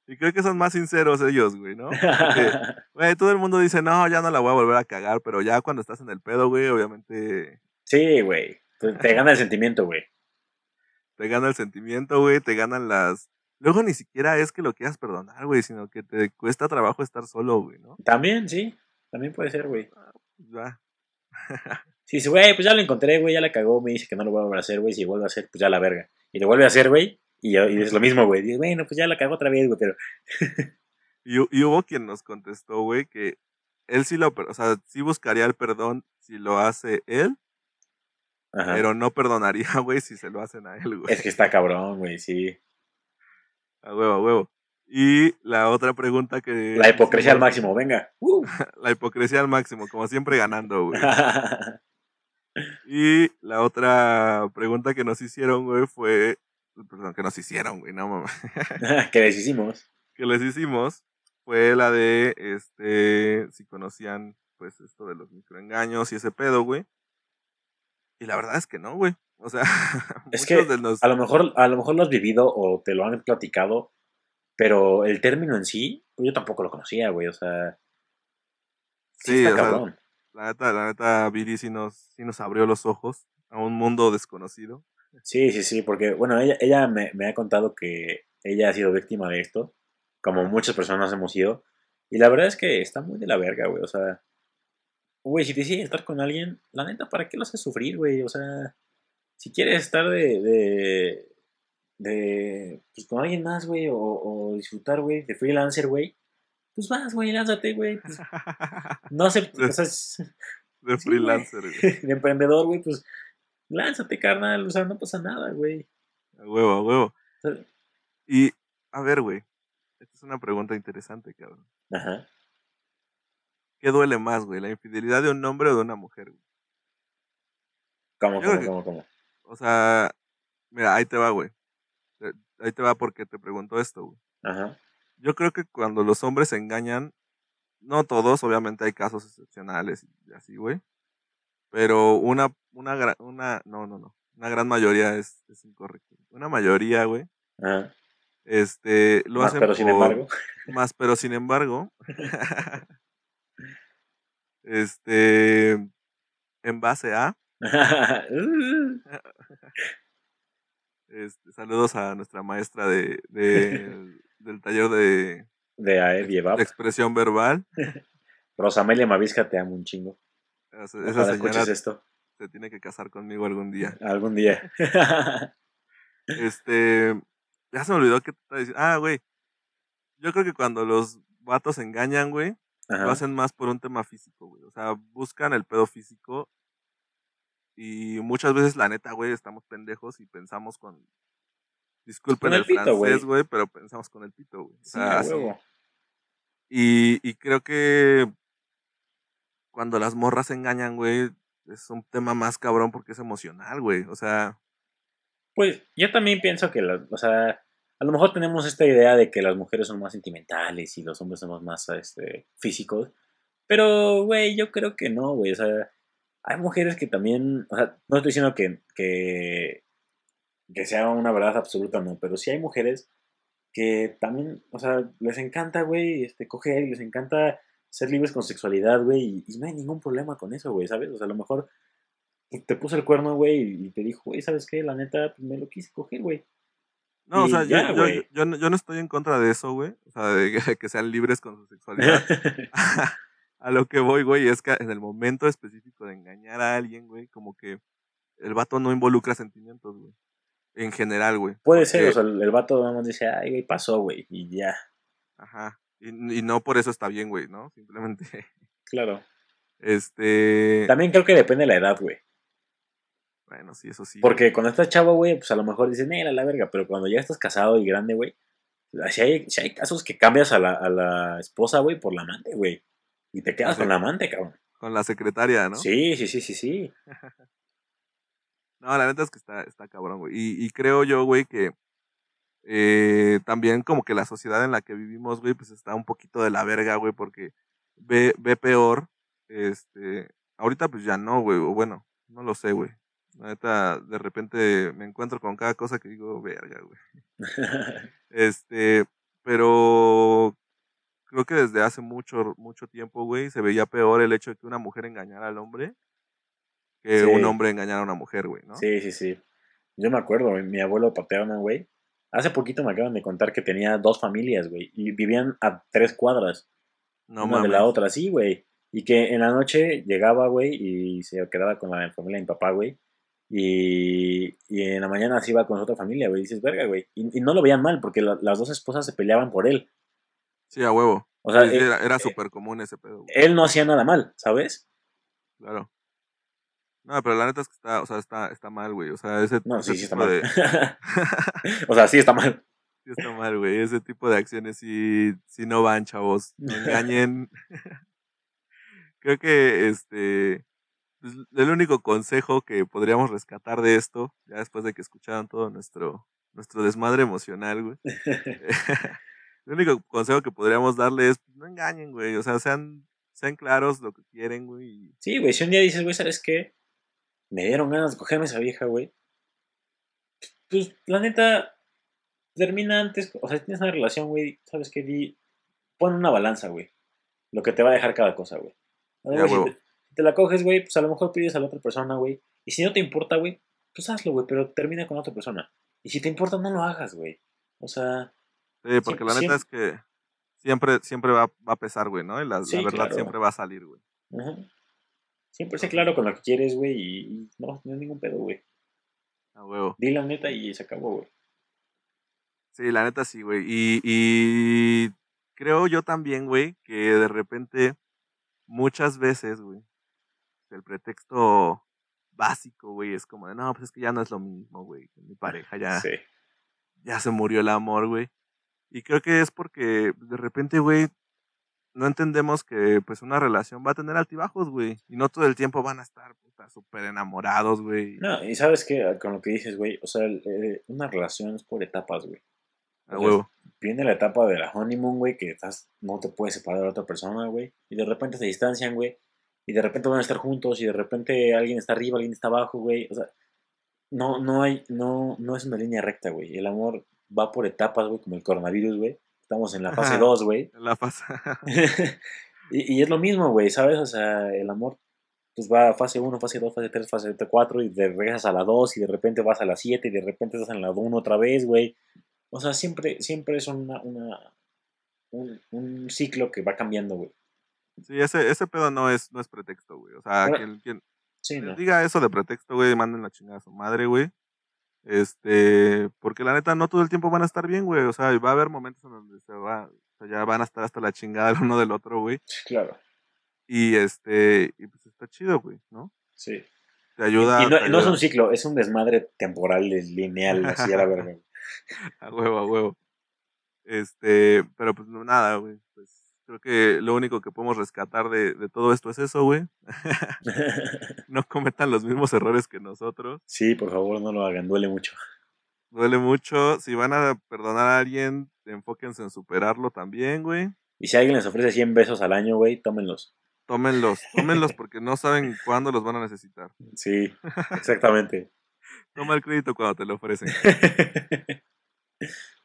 Y creo que son más sinceros ellos, güey, ¿no? Porque, güey, todo el mundo dice, no, ya no la voy a volver a cagar, pero ya cuando estás en el pedo, güey, obviamente sí, güey. Te, gana el sentimiento, güey. te gana el sentimiento, güey, te ganan las... Luego ni siquiera es que lo quieras perdonar, güey, sino que te cuesta trabajo estar solo, güey, ¿no? También, sí. También puede ser, güey. Pues va. Sí, sí, güey, pues ya lo encontré, güey, ya la cagó, me dice que no lo voy a volver a hacer, güey, si vuelve a hacer, pues ya la verga. Y lo vuelve a hacer, güey, y, ya- y es lo mismo, güey. Bueno, pues ya la cagó otra vez, güey, pero... Y, y hubo quien nos contestó, güey, que él sí lo, o sea, sí buscaría el perdón si lo hace él, Ajá. pero no perdonaría, güey, si se lo hacen a él, güey. Es que está cabrón, güey, sí. A huevo, a huevo. Y la otra pregunta que... La hipocresía al máximo, venga. Uh. La hipocresía al máximo, como siempre ganando, güey. Y la otra pregunta que nos hicieron, güey, fue... Perdón, que nos hicieron, güey, no mames. que deshicimos. que les hicimos fue la de, este, si conocían, pues, esto de los microengaños y ese pedo, güey. Y la verdad es que no, güey. O sea, Es que de los... A lo mejor, a lo mejor lo has vivido o te lo han platicado, pero el término en sí, pues yo tampoco lo conocía, güey, o sea... Sí, Sí, está o sea, cabrón. La neta, la neta, Viri sí nos, sí nos abrió los ojos a un mundo desconocido. Sí, sí, sí, porque, bueno, ella, ella me, me ha contado que ella ha sido víctima de esto, como muchas personas hemos sido, y la verdad es que está muy de la verga, güey, o sea, güey, si decides estar con alguien, la neta, ¿para qué lo haces sufrir, güey? O sea, si quieres estar de, de, de pues con alguien más, güey, o, o disfrutar, güey, de freelancer, güey, pues vas, güey, lánzate, güey. Pues, no sé, o sea, es- De güey. freelancer, güey. de emprendedor, güey, pues lánzate, carnal, o sea, no pasa nada, güey. A huevo, a huevo. Y, a ver, güey. Esta es una pregunta interesante, cabrón. Ajá. ¿Qué duele más, güey? ¿La infidelidad de un hombre o de una mujer, güey? ¿Cómo, Yo cómo, que- cómo, cómo? O sea, mira, ahí te va, güey. Eh, Ahí te va porque te pregunto esto, güey. Ajá. Yo creo que cuando los hombres se engañan, no todos, obviamente hay casos excepcionales y así, güey. Pero una, una, una, no, no, no. Una gran mayoría es, es incorrecto. Una mayoría, güey, Ajá. este, lo Más, hacen pero sin embargo. Más, pero sin embargo, este, en base a, este, saludos a nuestra maestra de, de- del taller de, de de Evap. expresión verbal. Rosamelia Mavisca, te amo un chingo. Esa escuches señora esto se tiene que casar conmigo algún día. algún día. Este, ya se me olvidó que te estaba diciendo. Ah, güey. Yo creo que cuando los vatos engañan, güey, lo hacen más por un tema físico, güey. O sea, buscan el pedo físico. Y muchas veces, la neta, güey, estamos pendejos y pensamos con. Disculpen Con el el, pito, güey. francés, güey, pero pensamos con el pito, güey. O sea, así. Y, y creo que cuando las morras engañan, güey, es un tema más cabrón porque es emocional, güey. O sea, Pues yo también pienso que, o sea, a lo mejor tenemos esta idea de que las mujeres son más sentimentales y los hombres somos más este, físicos. Pero, güey, yo creo que no, güey. O sea, hay mujeres que también, o sea, no estoy diciendo que, que, que sea una verdad absoluta, no, pero sí hay mujeres que también, o sea, les encanta, güey, este, coger y les encanta ser libres con sexualidad, güey, y, y no hay ningún problema con eso, güey, ¿sabes? O sea, a lo mejor te puso el cuerno, güey, y te dijo, güey, ¿sabes qué? La neta, pues, me lo quise coger, güey. no, o sea, yo- ya, yo, güey. yo, no- yo no estoy en contra de eso, güey. O sea, de que, que sean libres con su sexualidad. a lo que voy, güey, es que en el momento específico de engañar a alguien, güey, como que el vato no involucra sentimientos, güey. En general, güey. Puede ser, o sea, el, el vato nada más dice, ay, güey, pasó, güey, y ya. Ajá. Y, y no por eso está bien, güey, ¿no? Simplemente, Claro. este... También creo que depende de la edad, güey. Bueno, sí, eso sí. Porque cuando estás chavo, güey, pues a lo mejor dicen, eh, la, la verga, pero cuando ya estás casado y grande, güey, si hay, hay casos que cambias a la, a la esposa, güey, por la amante, güey. Y te quedas con la amante, cabrón. Con la secretaria, ¿no? Sí, sí, sí, sí, sí. No, la neta es que está, está cabrón, güey. Y, y creo yo, güey, que eh, también como que la sociedad en la que vivimos, güey, pues está un poquito de la verga, güey, porque ve, ve peor. Este, ahorita pues ya no, güey, o bueno, no lo sé, güey. La neta, de repente me encuentro con cada cosa que digo, verga, güey. Este, pero creo que desde hace mucho, mucho tiempo, güey, se veía peor el hecho de que una mujer engañara al hombre que Sí. un hombre engañara a una mujer, güey, ¿no? Sí, sí, sí. Yo me acuerdo, mi abuelo paterno, güey. Hace poquito me acaban de contar que tenía dos familias, güey, y vivían a tres cuadras. No una de mames. la otra, sí, güey. Y que en la noche llegaba, güey, y se quedaba con la familia de mi papá, güey. Y, y en la mañana se iba con su otra familia, güey. Dices, verga, güey. Y, y no lo veían mal, porque la- las dos esposas se peleaban por él. Sí, a huevo. O sea, eh, era era eh, súper común ese pedo, güey. él no hacía nada mal, ¿sabes? Claro. No, pero la neta es que está, o sea, está, está mal, güey. O sea, ese, No, ese sí, sí está tipo mal. de... o sea, sí está mal. sí está mal, güey. Ese tipo de acciones sí, sí no van, chavos. No engañen. Creo que este pues, el único consejo que podríamos rescatar de esto, ya después de que escucharon todo nuestro, nuestro desmadre emocional, güey. el único consejo que podríamos darle es no engañen, güey. O sea, sean, sean claros lo que quieren, güey. Sí, güey, si un día dices, güey, ¿sabes qué? Me dieron ganas de cogerme esa vieja, güey. Pues, la neta, termina antes, o sea, si tienes una relación, güey, ¿sabes qué? Di, pon una balanza, güey. Lo que te va a dejar cada cosa, güey. Si te, la coges, güey, pues a lo mejor pides a la otra persona, güey. Y si no te importa, güey, pues hazlo, güey, pero termina con otra persona. Y si te importa, no lo hagas, güey. O sea, Sí, porque la neta es que siempre, siempre va, va a pesar, güey, ¿no? Y la, la Sí, verdad claro. siempre va a salir, güey. ujú. Siempre sé claro con lo que quieres, güey, y, y no, no hay ningún pedo, güey. A huevo. Di la neta y se acabó, güey. Sí, la neta sí, güey. Y, y creo yo también, güey, que de repente, muchas veces, güey, el pretexto básico, güey, es como de, no, pues es que ya no es lo mismo, güey. Mi pareja ya, Sí. ya se murió el amor, güey. Y creo que es porque de repente, güey, no entendemos que pues una relación va a tener altibajos, güey. Y no todo el tiempo van a estar súper enamorados, güey. No, y sabes que con lo que dices, güey, o sea, el- eh, una relación es por etapas, güey. Huevo. Viene la etapa de la honeymoon, güey, que estás, no te puedes separar de otra persona, güey. Y de repente se distancian, güey. Y de repente van a estar juntos y de repente alguien está arriba, alguien está abajo, güey. O sea, no, no hay, no, no es una línea recta, güey. El amor va por etapas, güey, como el coronavirus, güey. Estamos en la fase Ajá. 2, güey. En la fase. y, y es lo mismo, güey, ¿sabes? O sea, el amor pues va a fase 1, fase 2, fase 3, fase 4 y de regresas a la 2 y de repente vas a la 7 y de repente estás en la 1 otra vez, güey. O sea, siempre, siempre es una, una, un, un ciclo que va cambiando, güey. sí, ese, ese pedo no es, no es pretexto, güey. O sea, Ahora- quien, quien Sí, les ¿no? diga eso de pretexto, güey, manden la chingada a su madre, güey. Este, porque la neta no todo el tiempo van a estar bien, güey. O sea, va a haber momentos en donde se va, o sea, ya van a estar hasta la chingada el uno del otro, güey. Claro, Y este, y pues está chido, güey, ¿no? sí. Te ayuda. Y no, te no es un ciclo, es un desmadre temporal, lineal, así a la verga. A huevo, a huevo. Este, pero pues no, nada, güey. Pues creo que lo único que podemos rescatar de, de todo esto es eso, güey. No cometan los mismos errores que nosotros. sí, por favor, no lo hagan, duele mucho. Duele mucho. Si van a perdonar a alguien, enfóquense en superarlo también, güey. Y si alguien les ofrece 100 besos al año, güey, tómenlos. Tómenlos, tómenlos porque no saben cuándo los van a necesitar. Sí, exactamente. Toma el crédito cuando te lo ofrecen.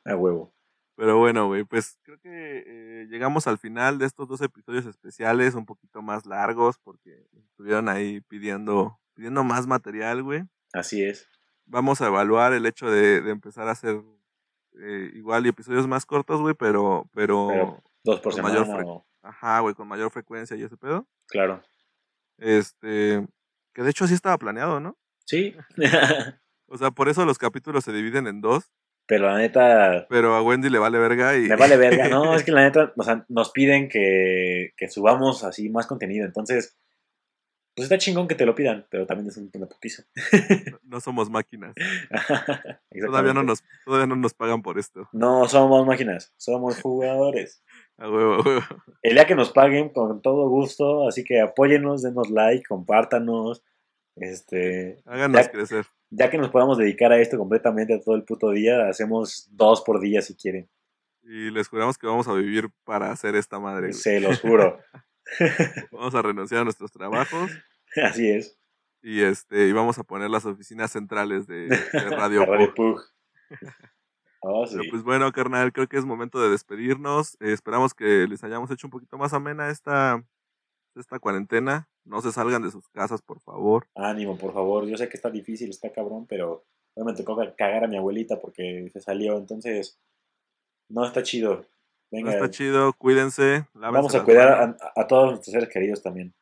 a huevo. Pero bueno, güey, pues creo que eh, llegamos al final de estos dos episodios especiales, un poquito más largos, porque estuvieron ahí pidiendo, pidiendo más material, güey. Así es. Vamos a evaluar el hecho de, de empezar a hacer eh, igual y episodios más cortos, güey, pero, pero, Pero- Dos por mayor semana, o- ajá, güey, con mayor frecuencia y ese pedo. claro. Este, que de hecho sí estaba planeado, ¿no? Sí. O sea, por eso los capítulos se dividen en dos, Pero la neta, pero a Wendy le vale verga y... me vale verga. No, es que la neta, o sea, nos piden que, que subamos así más contenido. Entonces, pues está chingón que te lo pidan, pero también es un- una putiza. no somos máquinas. Todavía no, nos, todavía no nos pagan por esto. No somos máquinas, somos jugadores. A huevo, a huevo. El día que nos paguen, con todo gusto, así que apóyennos, denos like, compártanos. Este, Háganos Ya- crecer. ya que nos podamos dedicar a esto completamente todo el puto día, hacemos dos por día si quieren. Y les juramos que vamos a vivir para hacer esta madre. Se los juro. Vamos a renunciar a nuestros trabajos Así es. y este y vamos a poner las oficinas centrales de, de Radio, Radio. Pug. Oh, sí. Pero pues bueno, carnal, creo que es momento de despedirnos. Eh, esperamos que les hayamos hecho un poquito más amena esta, esta cuarentena. No se salgan de sus casas, por favor. Ánimo, por favor. Yo sé que está difícil, está cabrón, pero hoy me tocó ca- cagar a mi abuelita porque se salió. Entonces, no está chido. Venga, No está chido, cuídense. vamos a cuidar a, a todos nuestros seres queridos también.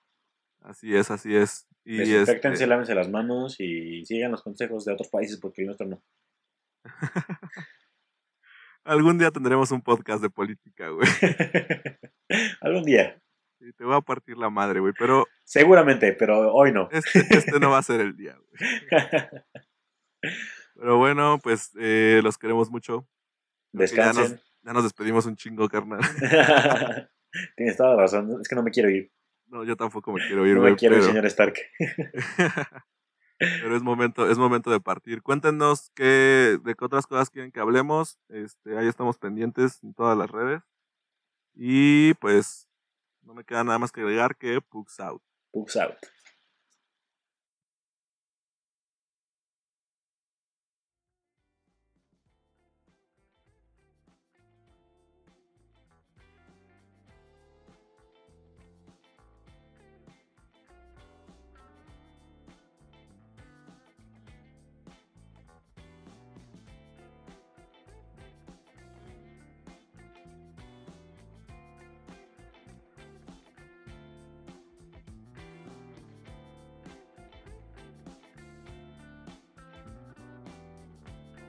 Así es, así es. Y Desinfectense, este, lávense las manos y sigan los consejos de otros países porque nuestro no. algún día tendremos un podcast de política, güey. Algún día. Y te voy a partir la madre, güey. Pero Seguramente, pero hoy no. este, este no va a ser el día, güey. Pero bueno, pues eh, los queremos mucho. Ya nos- Descansen. Ya nos despedimos un chingo, carnal. Tienes toda la razón. Es que no me quiero ir. No, yo tampoco me quiero ir, No me quiero ir, pero, señor Stark. pero es momento, es momento de partir. Cuéntenos qué, de qué otras cosas quieren que hablemos. Este, ahí estamos pendientes en todas las redes. Y pues, no me queda nada más que agregar que Pugs out. Pugs out.